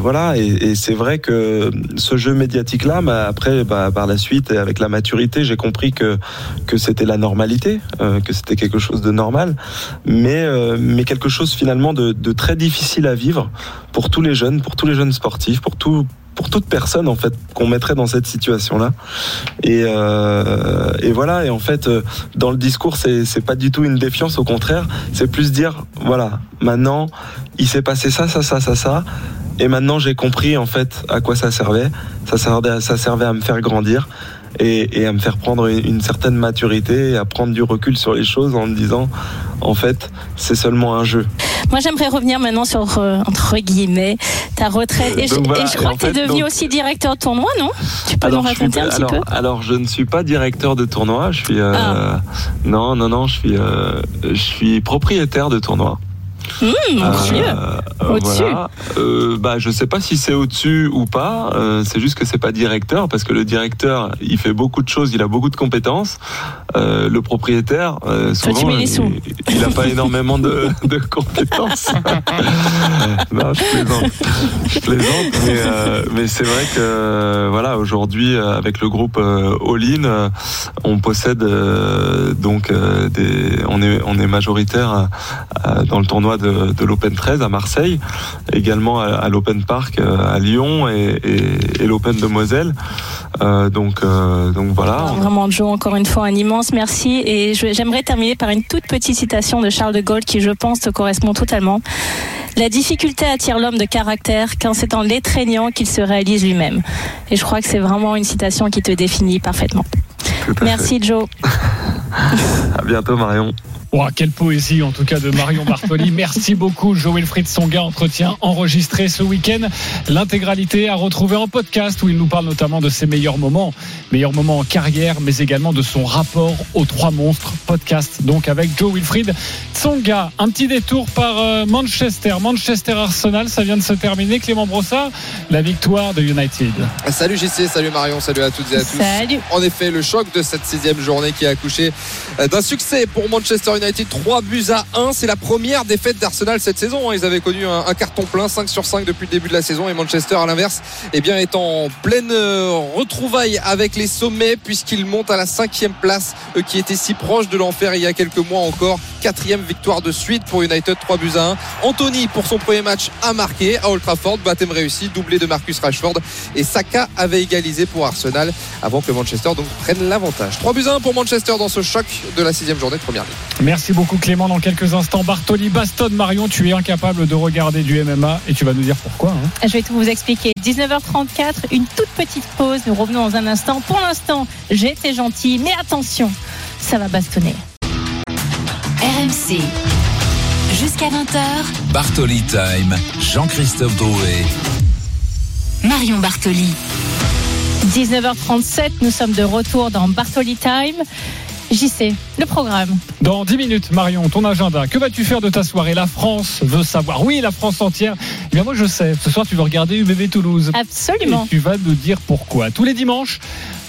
voilà. Et, et c'est vrai que ce jeu médiatique là, bah, après bah, par la suite et avec la maturité, j'ai compris que que c'était la normalité, que c'était quelque chose de normal, mais mais quelque chose finalement de, de très difficile à vivre pour tous les jeunes, pour tous les jeunes sportifs, pour tout pour toute personne en fait qu'on mettrait dans cette situation là et, euh, et voilà et en fait euh, dans le discours c'est c'est pas du tout une défiance au contraire. C'est plus dire voilà maintenant il s'est passé ça ça ça ça ça et maintenant j'ai compris en fait à quoi ça servait. Ça servait ça servait à me faire grandir et, à me faire prendre une, certaine maturité et à prendre du recul sur les choses en me disant en fait c'est seulement un jeu. Moi j'aimerais revenir maintenant sur euh, entre guillemets ta retraite et, je, crois que tu es devenu aussi directeur de tournoi non? Tu peux nous raconter un petit peu? Alors je ne suis pas directeur de tournoi, je suis euh, ah. non non non je suis euh, je suis propriétaire de tournoi. Mmh, au-dessus. Euh, Au-dessus. voilà. Euh, bah, je sais pas si c'est au-dessus ou pas. Euh, c'est juste que c'est pas directeur parce que le directeur, il fait beaucoup de choses, il a beaucoup de compétences. Euh, le propriétaire, euh, Toi, souvent, il, il a pas énormément de, de compétences. non, je plaisante. Je plaisante, mais, mais c'est vrai que voilà, aujourd'hui, avec le groupe All In, on possède donc des, on est on est majoritaire dans le tournoi de, de l'Open 13 à Marseille, également à, à l'Open Park euh, à Lyon et, et, et l'Open de Moselle. Euh, donc euh, donc voilà. Vraiment, Joe, encore une fois, un immense merci. Et j'aimerais terminer par une toute petite citation de Charles de Gaulle qui, je pense, te correspond totalement. La difficulté attire l'homme de caractère quand c'est en l'étreignant qu'il se réalise lui-même. Et je crois que c'est vraiment une citation qui te définit parfaitement. Merci, Joe. À bientôt Marion. Quelle poésie en tout cas de Marion Bartoli. Merci beaucoup Joe Wilfried Songa, entretien enregistré ce week-end. L'intégralité à retrouver en podcast où il nous parle notamment de ses meilleurs moments, meilleurs moments en carrière, mais également de son rapport aux trois monstres. Podcast donc avec Joe Wilfried Songa. Un petit détour par euh, Manchester, Manchester Arsenal, ça vient de se terminer. Clément Brossard, la victoire de United. Salut JC, salut Marion, salut à toutes et à tous. Salut. En effet, le choc de cette sixième journée qui a accouché euh, d'un succès pour Manchester United, 3 buts à 1. C'est la première défaite d'Arsenal cette saison. hein. Ils avaient connu un, carton plein, 5 sur 5 depuis le début de la saison. Et Manchester, à l'inverse, eh bien, est en pleine euh, retrouvaille avec les sommets puisqu'il monte à la cinquième place eux qui était si proche de l'enfer il y a quelques mois encore. Quatrième victoire de suite pour United, 3 buts à 1. Anthony, pour son premier match, a marqué à Old Trafford. Baptême réussi, doublé de Marcus Rashford. Et Saka avait égalisé pour Arsenal avant que Manchester donc prenne l'avantage. 3 buts à 1 pour Manchester dans ce choc de la sixième journée de première ligue. Merci beaucoup Clément. Dans quelques instants, Bartoli bastonne Marion. Tu es incapable de regarder du MMA et tu vas nous dire pourquoi. hein. Je vais tout vous expliquer. 19h34, une toute petite pause. Nous revenons dans un instant. Pour l'instant, j'ai été gentil, mais attention, ça va bastonner. RMC. Jusqu'à 20h, Bartoli Time, Jean-Christophe Drouet. Marion Bartoli. 19h37, nous sommes de retour dans Bartoli Time. JC, le programme. Dans 10 minutes, Marion, ton agenda. Que vas-tu faire de ta soirée? La France veut savoir. Oui, la France entière. Eh bien, moi, je sais. Ce soir, tu veux regarder UBB Toulouse. Absolument. Et tu vas nous dire pourquoi. Tous les dimanches,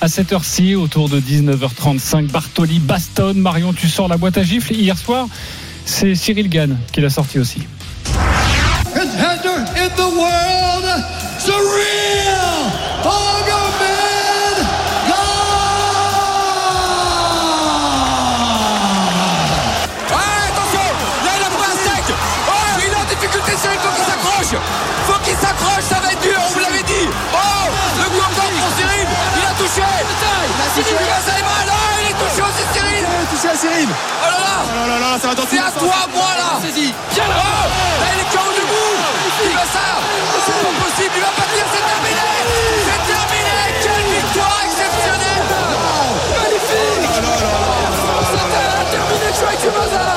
à cette heure-ci, autour de 19h35, Bartoli bastonne. Marion, tu sors la boîte à gifles. Hier soir, c'est Cyril Gann qui l'a sorti aussi. contender in the world, Cyril. Oh là là. Oh là là, ça va C'est à toi, moi, là. Bien là. Oh, Là, il est KO debout. Il va ça. C'est pas possible, il va pas tenir, c'est terminé. C'est terminé. Quelle victoire exceptionnelle. Magnifique. C'était terminé, Joël Tumaza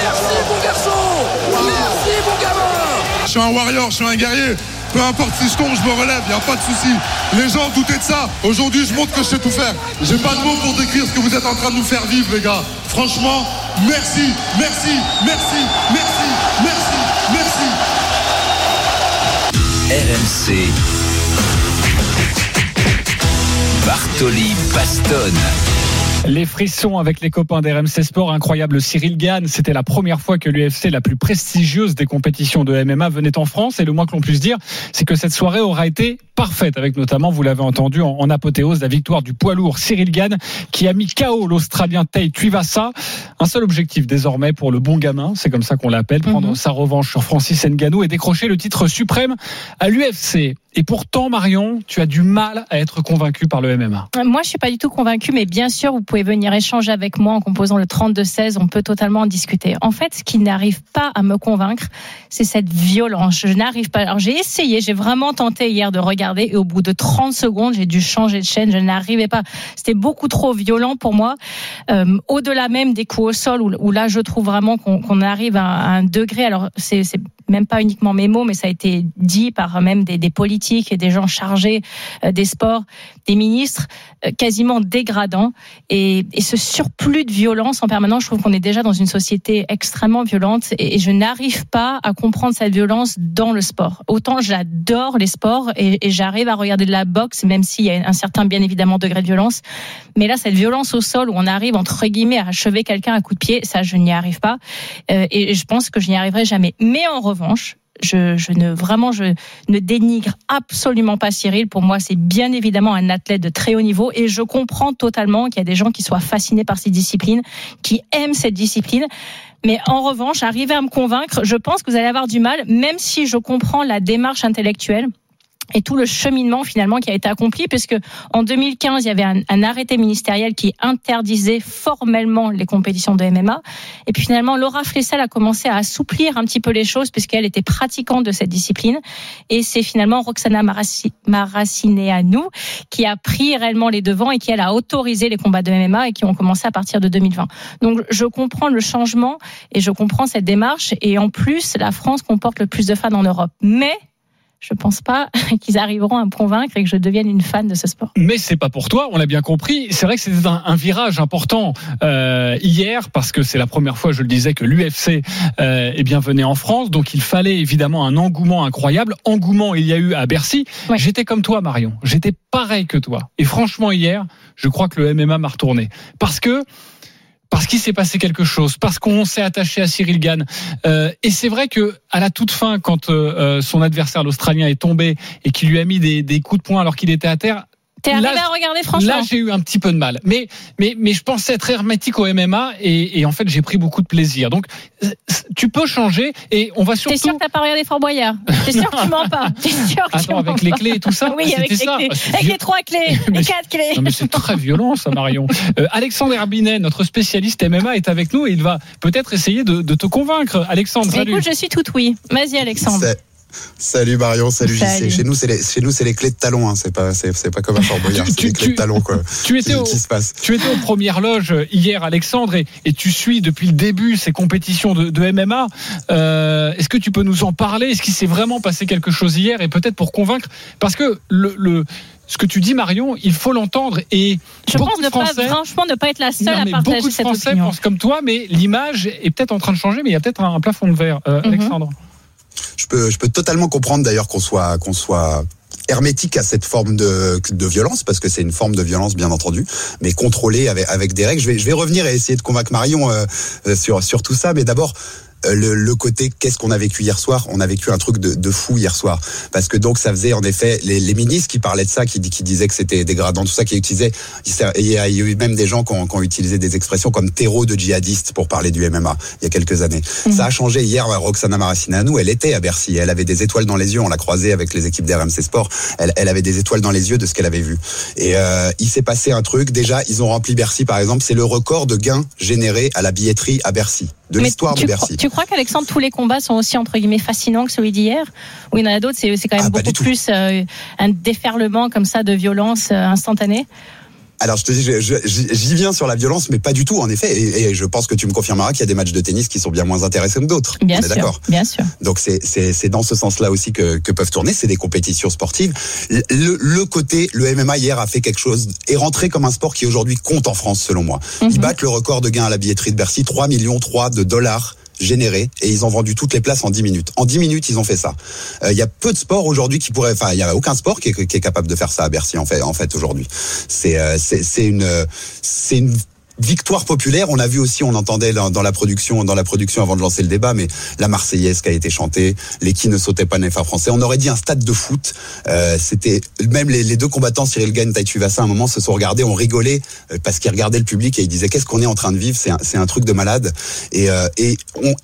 Merci, mon garçon. Merci, mon gamin. Je suis un warrior, je suis un guerrier. Peu importe si je tombe, je me relève, y a pas de souci. Les gens doutaient de ça. Aujourd'hui, je montre que je sais tout faire. J'ai pas de mots pour décrire ce que vous êtes en train de nous faire vivre, les gars. Franchement, merci, merci, merci, merci, merci, merci. RMC. Bartoli bastonne. Les frissons avec les copains d'RMC Sport, incroyable Cyril Gann. C'était la première fois que l'UFC, la plus prestigieuse des compétitions de MMA, venait en France. Et le moins que l'on puisse dire, c'est que cette soirée aura été parfaite, avec notamment, vous l'avez entendu, en, en apothéose, la victoire du poids lourd Cyril Gann, qui a mis KO l'Australien Tay Tuivasa. Un seul objectif désormais pour le bon gamin, c'est comme ça qu'on l'appelle, prendre sa revanche sur Francis Ngannou et décrocher le titre suprême à l'UFC. Et pourtant, Marion, tu as du mal à être convaincu par le MMA. Moi, je suis pas du tout convaincue, mais bien sûr, vous pouvez venir échanger avec moi en composant le 32-16. On peut totalement en discuter. En fait, ce qui n'arrive pas à me convaincre, c'est cette violence. Je n'arrive pas. Alors, j'ai essayé, j'ai vraiment tenté hier de regarder et au bout de 30 secondes, j'ai dû changer de chaîne. Je n'arrivais pas. C'était beaucoup trop violent pour moi. Euh, Au-delà même des coups au sol, où, là, je trouve vraiment qu'on arrive à, un degré. Alors, c'est même pas uniquement mes mots, mais ça a été dit par même des, politiques et des gens chargés euh, des sports, des ministres, euh, quasiment dégradant. Et, et, ce surplus de violence en permanence, je trouve qu'on est déjà dans une société extrêmement violente et, je n'arrive pas à comprendre cette violence dans le sport. Autant j'adore les sports et, et j'arrive à regarder de la boxe, même s'il y a un certain, bien évidemment, degré de violence. Mais là, cette violence au sol où on arrive, entre guillemets, à achever quelqu'un à coup de pied, ça, je n'y arrive pas. Euh, et je pense que je n'y arriverai jamais. Mais en revanche, je, je, ne vraiment je ne dénigre absolument pas Cyril. Pour moi, c'est bien évidemment un athlète de très haut niveau et je comprends totalement qu'il y a des gens qui soient fascinés par ces disciplines, qui aiment cette discipline. Mais en revanche, arriver à me convaincre, je pense que vous allez avoir du mal, même si je comprends la démarche intellectuelle et tout le cheminement finalement qui a été accompli puisque en 2015 il y avait un, arrêté ministériel qui interdisait formellement les compétitions de MMA et puis finalement Laura Flessel a commencé à assouplir un petit peu les choses puisqu'elle était pratiquante de cette discipline. Et c'est finalement Roxana Maracineanu qui a pris réellement les devants et qui elle a autorisé les combats de MMA et qui ont commencé à partir de 2020 donc je comprends le changement et je comprends cette démarche. Et en plus la France comporte le plus de fans en Europe. Mais je pense pas qu'ils arriveront à me convaincre et que je devienne une fan de ce sport. Mais c'est pas pour toi, on l'a bien compris. C'est vrai que c'était un, un, virage important euh, hier parce que c'est la première fois, je le disais, que l'UFC euh, est bien venait en France, donc il fallait évidemment un engouement incroyable. Engouement, il y a eu à Bercy. Ouais. J'étais comme toi, Marion. J'étais pareil que toi. Et franchement, hier, je crois que le MMA m'a retourné parce que parce qu'il s'est passé quelque chose, parce qu'on s'est attaché à Cyril Gann. Euh, et c'est vrai que à la toute fin, quand euh, son adversaire, l'Australien, est tombé et qu'il lui a mis des, des coups de poing alors qu'il était à terre, T'es arrivé à regarder franchement Là, j'ai eu un petit peu de mal. Mais, mais, mais je pensais être hermétique au MMA et, et en fait, j'ai pris beaucoup de plaisir. Donc, tu peux changer et on va surtout. T'es sûr que t'as pas regardé Fort Boyard? T'es sûr que tu mens pas? T'es sûr que Attends, avec les clés et tout ça Oui, avec les ça. clés. Avec les trois clés, les quatre clés. Non, mais c'est très violent, ça, Marion. Euh, Alexandre Herbinet, notre spécialiste MMA, est avec nous et il va peut-être essayer de, de, te convaincre. Alexandre, salut. Écoute, je suis toute oui. Vas-y, Alexandre. Salut Marion, salut, salut. JC. Chez nous, c'est les, chez nous, c'est les clés de talon. Hein. C'est pas, c'est, pas comme un Fort Boyard. c'est les clés de talon, quoi. Tu étais, au, qui se passe. tu étais aux premières loges hier, Alexandre, et, et, tu suis depuis le début ces compétitions de, de MMA. Euh, est-ce que tu peux nous en parler? Est-ce qu'il s'est vraiment passé quelque chose hier? Et peut-être pour convaincre, parce que le, le ce que tu dis, Marion, il faut l'entendre. Et je beaucoup pense de Français, pas, franchement ne pas être la seule non, à partager beaucoup de cette Français opinion. pensent comme toi, mais l'image est peut-être en train de changer, mais il y a peut-être un, un plafond de verre, euh, Mhm. Alexandre. Je peux, je peux totalement comprendre d'ailleurs qu'on soit, qu'on soit hermétique à cette forme de, de violence parce que c'est une forme de violence bien entendu mais contrôlée avec, avec des règles. Je vais, je vais revenir et essayer de convaincre Marion euh, sur, sur tout ça mais d'abord euh, le, le, côté qu'est-ce qu'on a vécu hier soir? On a vécu un truc de, de, fou hier soir. Parce que donc ça faisait en effet les, les ministres qui parlaient de ça qui, qui disaient que c'était dégradant tout ça qui utilisaient il y a eu même des gens qui ont, qui ont utilisé des expressions comme terreau de djihadistes pour parler du MMA il y a quelques années. Mmh. ça a changé. Hier Roxana Maracineanu elle était à Bercy. Elle avait des étoiles dans les yeux. On l'a croisée avec les équipes d'RMC Sport. Elle, elle, avait des étoiles dans les yeux de ce qu'elle avait vu. Et euh, il s'est passé un truc. Déjà ils ont rempli Bercy par exemple. C'est le record de gains générés à la billetterie à Bercy de l'histoire de Bercy. Tu crois qu'Alexandre, tous les combats sont aussi entre guillemets fascinants que celui d'hier? Ou il y en a d'autres, c'est quand même ah, beaucoup plus euh, un déferlement comme ça de violence euh, instantanée? Alors je te dis, j'y viens sur la violence, mais pas du tout en effet. Et, et je pense que tu me confirmeras qu'il y a des matchs de tennis qui sont bien moins intéressants que d'autres. Bien On sûr, est d'accord. Bien sûr. Donc c'est dans ce sens-là aussi que, que, peuvent tourner. C'est des compétitions sportives. Le, le, côté, le MMA hier a fait quelque chose, est rentré comme un sport qui aujourd'hui compte en France selon moi. Mm -hmm. Ils battent le record de gains à la billetterie de Bercy, 3 millions 3 de dollars générés et ils ont vendu toutes les places en 10 minutes. En 10 minutes, ils ont fait ça. Il euh, y a peu de sports aujourd'hui qui pourraient, enfin, il y a aucun sport qui est, qui est, capable de faire ça à Bercy en fait, en fait aujourd'hui. C'est euh, c'est une c'est une victoire populaire. On a vu aussi, on entendait dans, la production, dans la production avant de lancer le débat, mais la Marseillaise qui a été chantée, les qui ne sautaient pas nef français. On aurait dit un stade de foot. Euh, C'était même les, deux combattants, Cyril Gann, Taïtu Vassa, à un moment se sont regardés, ont rigolé euh, parce qu'ils regardaient le public et ils disaient qu'est-ce qu'on est en train de vivre? C'est un, truc de malade. Et, euh,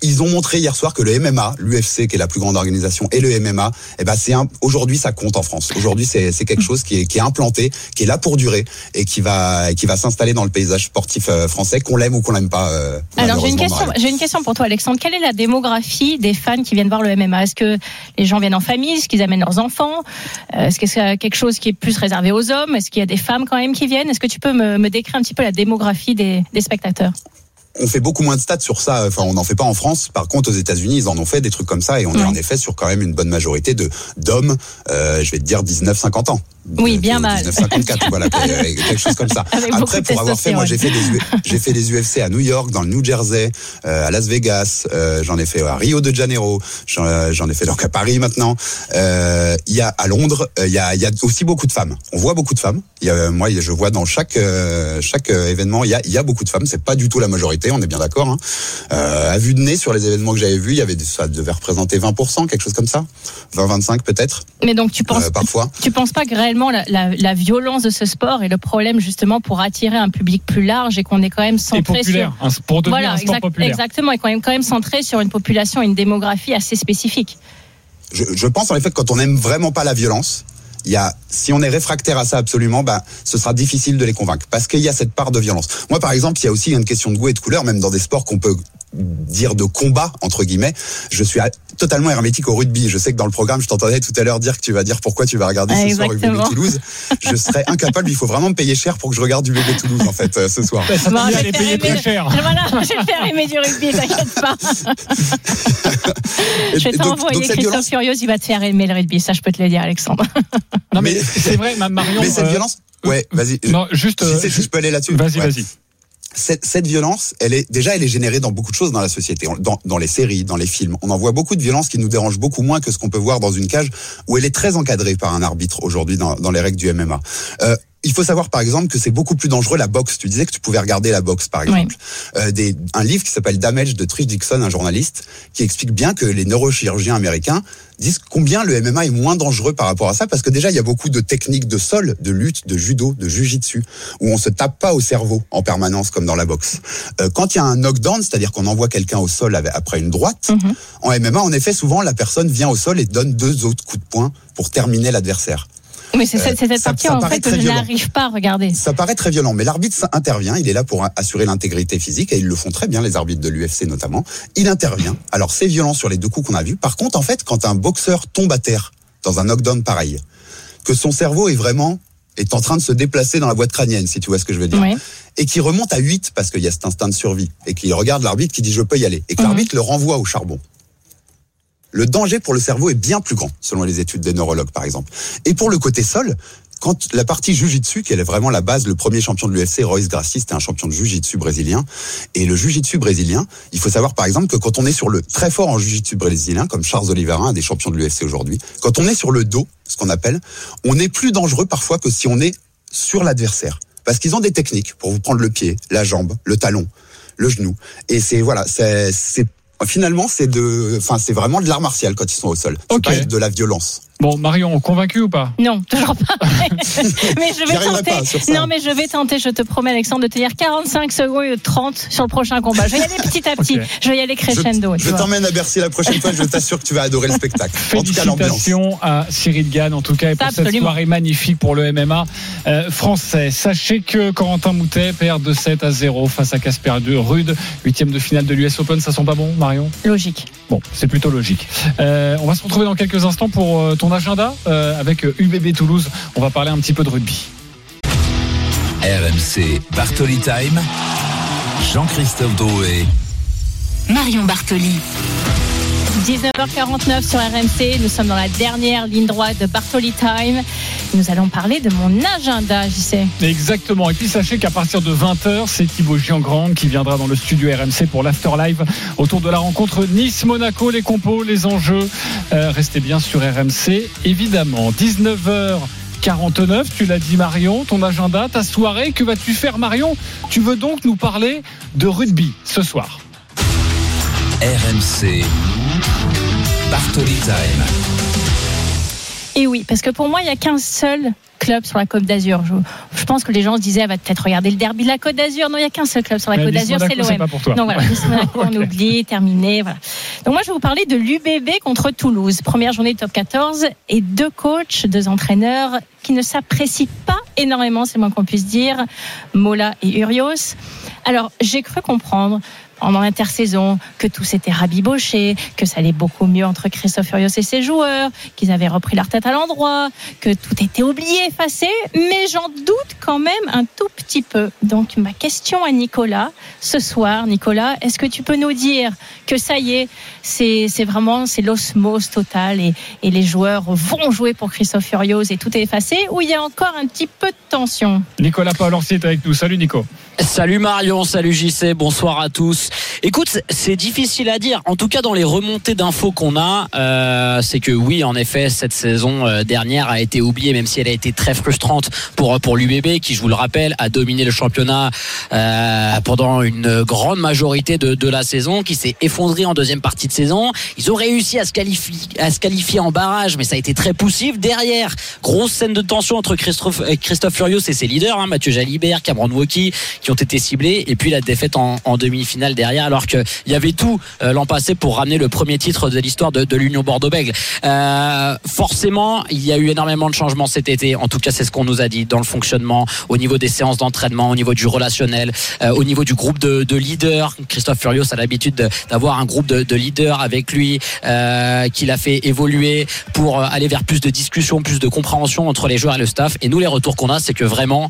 ils ont montré hier soir que le MMA, l'UFC, qui est la plus grande organisation, et le MMA, eh ben aujourd'hui ça compte en France. Aujourd'hui c'est quelque chose qui est, implanté, qui est là pour durer et qui va s'installer dans le paysage sportif euh, français, qu'on l'aime ou qu'on l'aime pas. Euh, Alors j'ai une question, j'ai une question pour toi, Alexandre. Quelle est la démographie des fans qui viennent voir le MMA Est-ce que les gens viennent en famille? Est-ce qu'ils amènent leurs enfants? Euh, Est-ce que c'est quelque chose qui est plus réservé aux hommes? Est-ce qu'il y a des femmes quand même qui viennent? Est-ce que tu peux me, me, décrire un petit peu la démographie des, des spectateurs? On fait beaucoup moins de stats sur ça. Enfin, on n'en fait pas en France. Par contre, aux États-Unis, ils en ont fait des trucs comme ça, et on est en effet sur quand même une bonne majorité de d'hommes. euh, je vais te dire 19-50 ans. Oui, bien mal. 1954, voilà, quelque chose comme ça. Avec Après, pour avoir fait, moi, j'ai fait des fait des UFC à New York, dans le New Jersey, euh, à Las Vegas. euh, j'en ai fait à Rio de Janeiro. J'en euh, ai fait donc à Paris maintenant. Euh, Il y a à Londres, euh, il y a, y a aussi beaucoup de femmes. On voit beaucoup de femmes. Il y a, euh, moi, je vois dans chaque euh, chaque euh, événement, il y a, y a beaucoup de femmes. C'est pas du tout la majorité, on est bien d'accord. Hein. Euh, à vue de nez, sur les événements que j'avais vus, il y avait ça devait représenter 20%, quelque chose comme ça, 20-25 peut-être. Mais donc tu penses Euh, parfois. Tu penses pas que réellement la, la- la violence de ce sport est le problème justement pour attirer un public plus large et qu'on est quand même Et centré populaire, sur pour devenir voilà un sport exact- populaire. exactement et quand même quand même centré sur une population et une démographie assez spécifique. je, je pense en effet que quand on aime vraiment pas la violence, il y a, si on est réfractaire à ça absolument, bah, ce sera difficile de les convaincre parce qu'il y a cette part de violence. Moi, par exemple, il y a aussi une question de goût et de couleur, même dans des sports qu'on peut dire de combat entre guillemets. Je suis à- totalement hermétique au rugby. Je sais que dans le programme, je t'entendais tout à l'heure dire que tu vas dire pourquoi tu vas regarder Ah, ce soir. UBB Toulouse. Je serais incapable. Il faut vraiment me payer cher pour que je regarde UBB Toulouse en fait euh, ce soir. Ça tombe Bon, je vais très cher. aimer- Voilà, je vais te faire aimer du rugby, t'inquiète pas. Je vais t'envoyer Christophe violence- Furios, il va te faire aimer le rugby, ça je peux te le dire Alexandre. Non, mais, Mais- c'est vrai, ma- Marion. Mais cette euh, violence, ouais, vas-y. Non, juste. Si, euh, c'est- si je peux aller là-dessus. Vas-y, Ouais. vas-y. Cette, cette violence, elle est déjà, elle est générée dans beaucoup de choses dans la société, dans, dans les séries, dans les films. On en voit beaucoup de violences qui nous dérangent beaucoup moins que ce qu'on peut voir dans une cage où elle est très encadrée par un arbitre aujourd'hui dans, dans les règles du MMA. Euh, il faut savoir par exemple que c'est beaucoup plus dangereux la boxe. Tu disais que tu pouvais regarder la boxe par exemple. Euh, des, un livre qui s'appelle Damage de Trish Dixon, un journaliste, qui explique bien que les neurochirurgiens américains disent combien le MMA est moins dangereux par rapport à ça, parce que déjà il y a beaucoup de techniques de sol, de lutte, de judo, de jujitsu, où on se tape pas au cerveau en permanence comme dans la boxe. Euh, quand il y a un knockdown, c'est-à-dire qu'on envoie quelqu'un au sol après une droite, en MMA en effet souvent la personne vient au sol et donne deux autres coups de poing pour terminer l'adversaire. Mais c'est cette, c'est cette Euh, ça- partie ça en fait que je violent. n'arrive pas à regarder. Ça paraît très violent, mais l'arbitre intervient. Il est là pour assurer l'intégrité physique et ils le font très bien, les arbitres de l'UFC notamment. Il intervient. Alors c'est violent sur les deux coups qu'on a vus. Par contre, en fait, quand un boxeur tombe à terre dans un knockdown pareil, que son cerveau est vraiment est en train de se déplacer dans la boîte crânienne, si tu vois ce que je veux dire, Oui. et qui remonte à 8 parce qu'il y a cet instinct de survie, et qu'il regarde l'arbitre qui dit je peux y aller, et que Mhm. l'arbitre le renvoie au charbon. Le danger pour le cerveau est bien plus grand, selon les études des neurologues, par exemple. Et pour le côté sol, quand la partie jujitsu, qui est vraiment la base, le premier champion de l'UFC, Royce Gracie, c'était un champion de jujitsu brésilien. Et le jujitsu brésilien, il faut savoir par exemple que quand on est sur le très fort en jujitsu brésilien, comme Charles Oliveira, un des champions de l'UFC aujourd'hui, quand on est sur le dos, ce qu'on appelle, on est plus dangereux parfois que si on est sur l'adversaire. Parce qu'ils ont des techniques pour vous prendre le pied, la jambe, le talon, le genou. Et c'est voilà, c'est c'est- finalement c'est de, enfin c'est vraiment de l'art martial quand ils sont au sol. C'est Ok. pas de la violence. Bon, Marion, convaincu ou pas? Non, toujours pas. mais je vais tenter. pas. Non, mais je vais tenter, je te promets, Alexandre, de tenir 45 secondes et 30 sur le prochain combat. Je vais y aller petit à petit. Je vais y aller crescendo. Je t'emmène à Bercy la prochaine fois. Je t'assure que tu vas adorer le spectacle. En tout cas l'ambiance. Félicitations à Cyril Gann, en tout cas, et pour cette Absolument. soirée magnifique pour le MMA euh, français. Sachez que Corentin Moutet perd de 7 à 0 face à Casper de Rude, huitième de finale de l'US Open. Ça sent pas bon, Marion? Logique. Bon, c'est plutôt logique. Euh, on va se retrouver dans quelques instants pour euh, ton agenda euh, avec UBB Toulouse. On va parler un petit peu de rugby. RMC Bartoli Time. Jean-Christophe Drouet. Marion Bartoli. 19h49 sur RMC. Nous sommes dans la dernière ligne droite de Bartoli Time. Nous allons parler de mon agenda, j'y sais. Exactement. Et puis sachez qu'à partir de 20h, c'est Thibaut Giangrande qui viendra dans le studio RMC pour l'After Live autour de la rencontre Nice-Monaco, les compos, les enjeux. Euh, restez bien sur RMC, évidemment. 19h. 49, tu l'as dit Marion, ton agenda, ta soirée, que vas-tu faire Marion? Tu veux donc nous parler de rugby ce soir? RMC Bartoli Time. Et oui, parce que pour moi, il n'y a qu'un seul club sur la Côte d'Azur. Je, je pense que les gens se disaient, elle va peut-être regarder le derby de la Côte d'Azur. Non, il n'y a qu'un seul club sur la Mais Côte d'Azur, c'est l'OM. pas pour toi. Donc voilà, on oublie, terminé. Voilà. Donc moi, je vais vous parler de l'UBB contre Toulouse. Première journée de top 14 et deux coachs, deux entraîneurs qui ne s'apprécient pas énormément, c'est le moins qu'on puisse dire, Mola et Urios. Alors, j'ai cru comprendre en intersaison que tout s'était rabiboché, que ça allait beaucoup mieux entre Christophe Furios et ses joueurs, qu'ils avaient repris leur tête à l'endroit, que tout était oublié, effacé, mais j'en doute quand même un tout petit peu. Donc ma question à Nicolas, ce soir, Nicolas, est-ce que tu peux nous dire que ça y est, c'est vraiment c'est l'osmose totale et, et les joueurs vont jouer pour Christophe Furios et tout est effacé ou il y a encore un petit peu de tension? Nicolas Paolorsi est avec nous. Salut Nico. Salut Marion, salut JC, bonsoir à tous. Écoute, c'est difficile à dire. En tout cas, dans les remontées d'infos qu'on a, euh, c'est que oui, en effet, cette saison euh, dernière a été oubliée, même si elle a été très frustrante pour pour l'UBB, qui, je vous le rappelle, a dominé le championnat euh, pendant une grande majorité de, de la saison, qui s'est effondré en deuxième partie de saison. Ils ont réussi à se qualifier à se qualifier en barrage, mais ça a été très poussif. Derrière, grosse scène de tension entre Christophe, euh, Christophe Furios et ses leaders, hein, Mathieu Jalibert, Cameron Wauquiez, qui ont été ciblés, et puis la défaite en, demi-finale derrière, alors qu'il y avait tout euh, l'an passé pour ramener le premier titre de l'histoire de, l'Union Bordeaux-Bègles. Euh, forcément, il y a eu énormément de changements cet été. En tout cas, c'est ce qu'on nous a dit dans le fonctionnement, au niveau des séances d'entraînement, au niveau du relationnel, euh, au niveau du groupe de, de leaders. Christophe Furios a l'habitude de- d'avoir un groupe de, de leaders avec lui, euh, qu'il a fait évoluer pour aller vers plus de discussion, plus de compréhension entre les joueurs et le staff. Et nous, les retours qu'on a, c'est que vraiment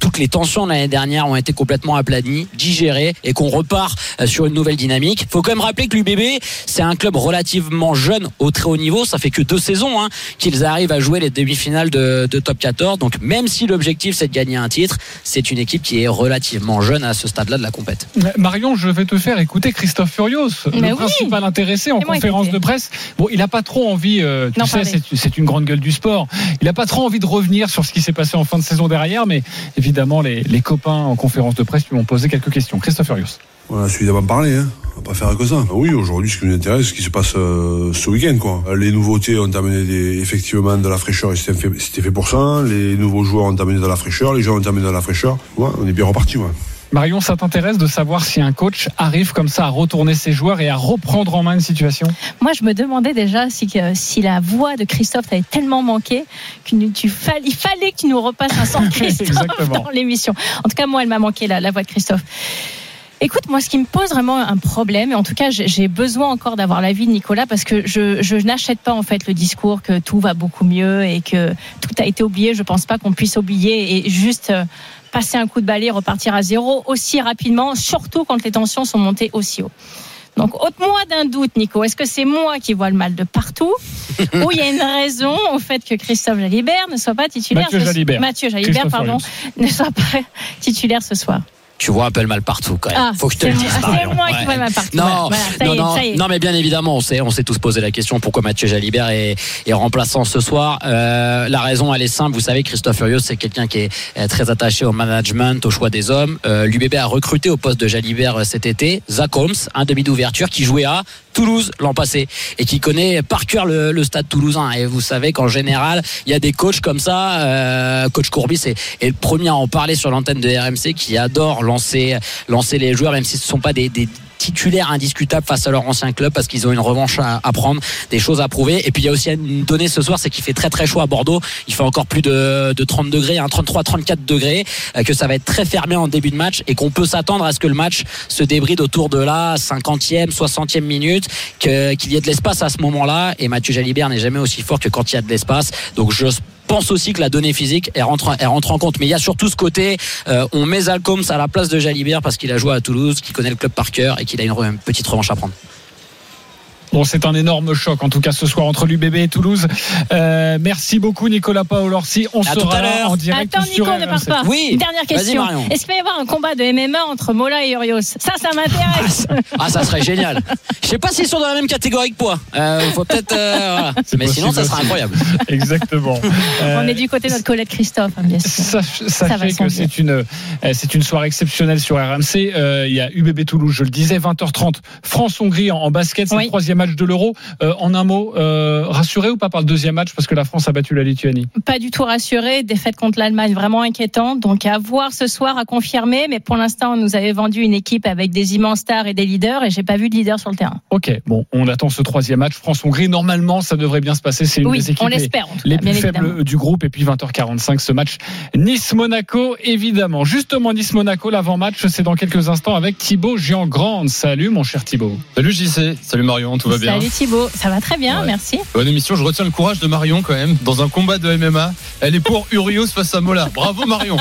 toutes les tensions de l'année dernière ont été complètement aplanies, digérées, et qu'on repart euh, sur une nouvelle dynamique. Faut quand même rappeler que l'UBB, c'est un club relativement jeune au très haut niveau. Ça fait que deux saisons hein, qu'ils arrivent à jouer les demi-finales de, de top 14. Donc même si l'objectif c'est de gagner un titre, c'est une équipe qui est relativement jeune à ce stade-là de la compète. Marion, je vais te faire écouter Christophe Furios, Mais le oui. principal intéressé en conférence de presse. Bon, il n'a pas trop envie, euh, tu Non, sais, c'est- c'est une grande gueule du sport. Il n'a pas trop envie de revenir sur ce qui s'est passé en fin de saison derrière, mais évidemment, les, les copains en conférence de presse lui ont posé quelques questions. Christophe Furios. On a suffisamment parlé, hein. On va pas faire que ça. Oui, aujourd'hui, ce qui nous intéresse, c'est ce qui se passe euh, ce week-end, quoi. Les nouveautés ont amené des, effectivement de la fraîcheur et c'était fait, pour ça. Les nouveaux joueurs ont amené de la fraîcheur, les gens ont amené de la fraîcheur. On est bien reparti. Marion, ça t'intéresse de savoir si un coach arrive comme ça à retourner ses joueurs et à reprendre en main une situation? Moi, je me demandais déjà si, la voix de Christophe t'avait tellement manqué qu'il tu fall- il fallait que tu nous repasses un son Christophe dans l'émission. En tout cas, moi, elle m'a manqué la, la voix de Christophe. Écoute, moi, ce qui me pose vraiment un problème, et en tout cas, j'ai j'ai besoin encore d'avoir l'avis de Nicolas parce que je, je n'achète pas en fait le discours que tout va beaucoup mieux et que tout a été oublié. Je pense pas qu'on puisse oublier et juste euh, passer un coup de balai, repartir à zéro aussi rapidement, surtout quand les tensions sont montées aussi haut. Donc, ôte-moi d'un doute, Nico. Est-ce que c'est moi qui vois le mal de partout ou il y a une raison au fait que Christophe Jalibert ne soit pas titulaire Mathieu ce- Jalibert. Mathieu Jalibert, pardon, ne soit pas titulaire ce soir? Tu vois un peu le mal partout quand même. Ah, Faut que je te le dise. c'est Marion. moi qui vois le mal partout. Non, Voilà, non, est, non, non, mais bien évidemment, on s'est, on s'est tous posé la question pourquoi Mathieu Jalibert est, est remplaçant ce soir. Euh, la raison, elle est simple. Vous savez, Christophe Furios, c'est quelqu'un qui est très attaché au management, au choix des hommes. Euh, L'UBB a recruté au poste de Jalibert euh, cet été Zach Holmes, un demi d'ouverture qui jouait à Toulouse l'an passé et qui connaît par cœur le, stade toulousain. Et vous savez qu'en général, il y a des coachs comme ça. Euh, coach Courbis est, le premier à en parler sur l'antenne de RMC qui adore lancer, lancer les joueurs, même si ce ne sont pas des titulaires indiscutables face à leur ancien club parce qu'ils ont une revanche à, prendre, des choses à prouver. Et puis il y a aussi une donnée ce soir, c'est qu'il fait très très chaud à Bordeaux. Il fait encore plus de, de 30 degrés, hein, 33, 34 degrés, euh, que ça va être très fermé en début de match et qu'on peut s'attendre à ce que le match se débride autour de la 50e, 60e minute, qu'il y ait de l'espace à ce moment-là. Et Mathieu Jalibert n'est jamais aussi fort que quand il y a de l'espace. Donc je pense aussi que la donnée physique elle rentre, en compte. Mais il y a surtout ce côté, euh, on met Zalcombs à la place de Jalibert parce qu'il a joué à Toulouse, qu'il connaît le club par cœur et qu'il a une petite revanche à prendre. Bon, c'est un énorme choc, en tout cas ce soir entre l'UBB et Toulouse. Euh, merci beaucoup Nicolas Paolorsi. On À tout sera à l'heure. en direct Attends, sur Nico, ne pars RMC. pas. Oui. Une dernière question. Est-ce qu'il va y avoir un combat de MMA entre Mola et Urios? Ça, ça m'intéresse. Ah, ça serait génial. Je sais pas s'ils sont dans la même catégorie que poids. Euh, faut peut-être. euh, voilà. Mais sinon, ça sera incroyable. Exactement. Euh, On est du côté de notre collègue Christophe, hein, bien sûr. Sach- Ça Sachez sans que c'est une, euh, c'est une soirée exceptionnelle sur RMC. Euh, il y a UBB Toulouse, je le disais, 20h30. France-Hongrie en, en basket, c'est Oui. le troisième match de l'Euro. Euh, en un mot, euh, rassuré ou pas par le deuxième match parce que la France a battu la Lituanie? Pas du tout rassuré. Défaite contre l'Allemagne vraiment inquiétante. Donc à voir ce soir, à confirmer. Mais pour l'instant, on nous avait vendu une équipe avec des immenses stars et des leaders et j'ai pas vu de leader sur le terrain. Ok, bon, on attend ce troisième match. France-Hongrie, normalement, ça devrait bien se passer. C'est une Oui, des équipes on les- l'espère, en tout les cas, plus faibles évidemment. du groupe. Et puis 20h45, ce match Nice-Monaco, évidemment. Justement, Nice-Monaco, l'avant-match, c'est dans quelques instants avec Thibaut Giangrande. Salut, mon cher Thibaut. Salut JC, salut Marion, tout va bien Salut Thibaut, ça va très bien, merci. Bonne émission, je retiens le courage de Marion quand même dans un combat de MMA. Elle est pour Urios face à Mola. Bravo Marion.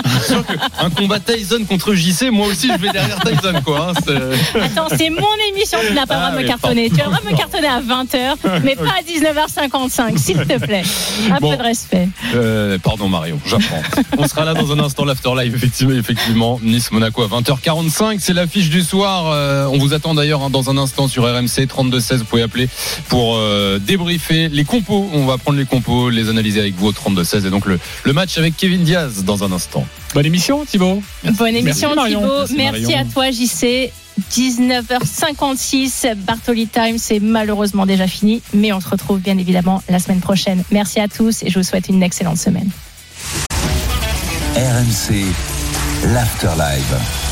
Qu'un combat Tyson contre JC, moi aussi je vais derrière Tyson quoi. hein, Attends, c'est mon émission, tu n'as pas le droit Ah de me oui, cartonner. Tu as le droit de me cartonner à 20h, mais pas à 19h55, s'il te plaît. Un Bon. peu de respect. Euh, pardon Marion, j'apprends. On sera là dans un instant, l'afterlive, effectivement, effectivement. Nice-Monaco à 20h45, c'est l'affiche du soir. Euh, on vous attend d'ailleurs hein, dans un instant sur RMC 3216. Vous pouvez appeler pour euh, débriefer les compos. On va prendre les compos, les analyser avec vous au 3216 et donc le, le match avec Kevin Diaz dans un instant. Bonne émission Thibaut. Bonne émission. Thibaut. Merci, à toi JC. 19h56, Bartoli Time, c'est malheureusement déjà fini, mais on se retrouve bien évidemment la semaine prochaine. Merci à tous et je vous souhaite une excellente semaine. RMC, l'Afterlive.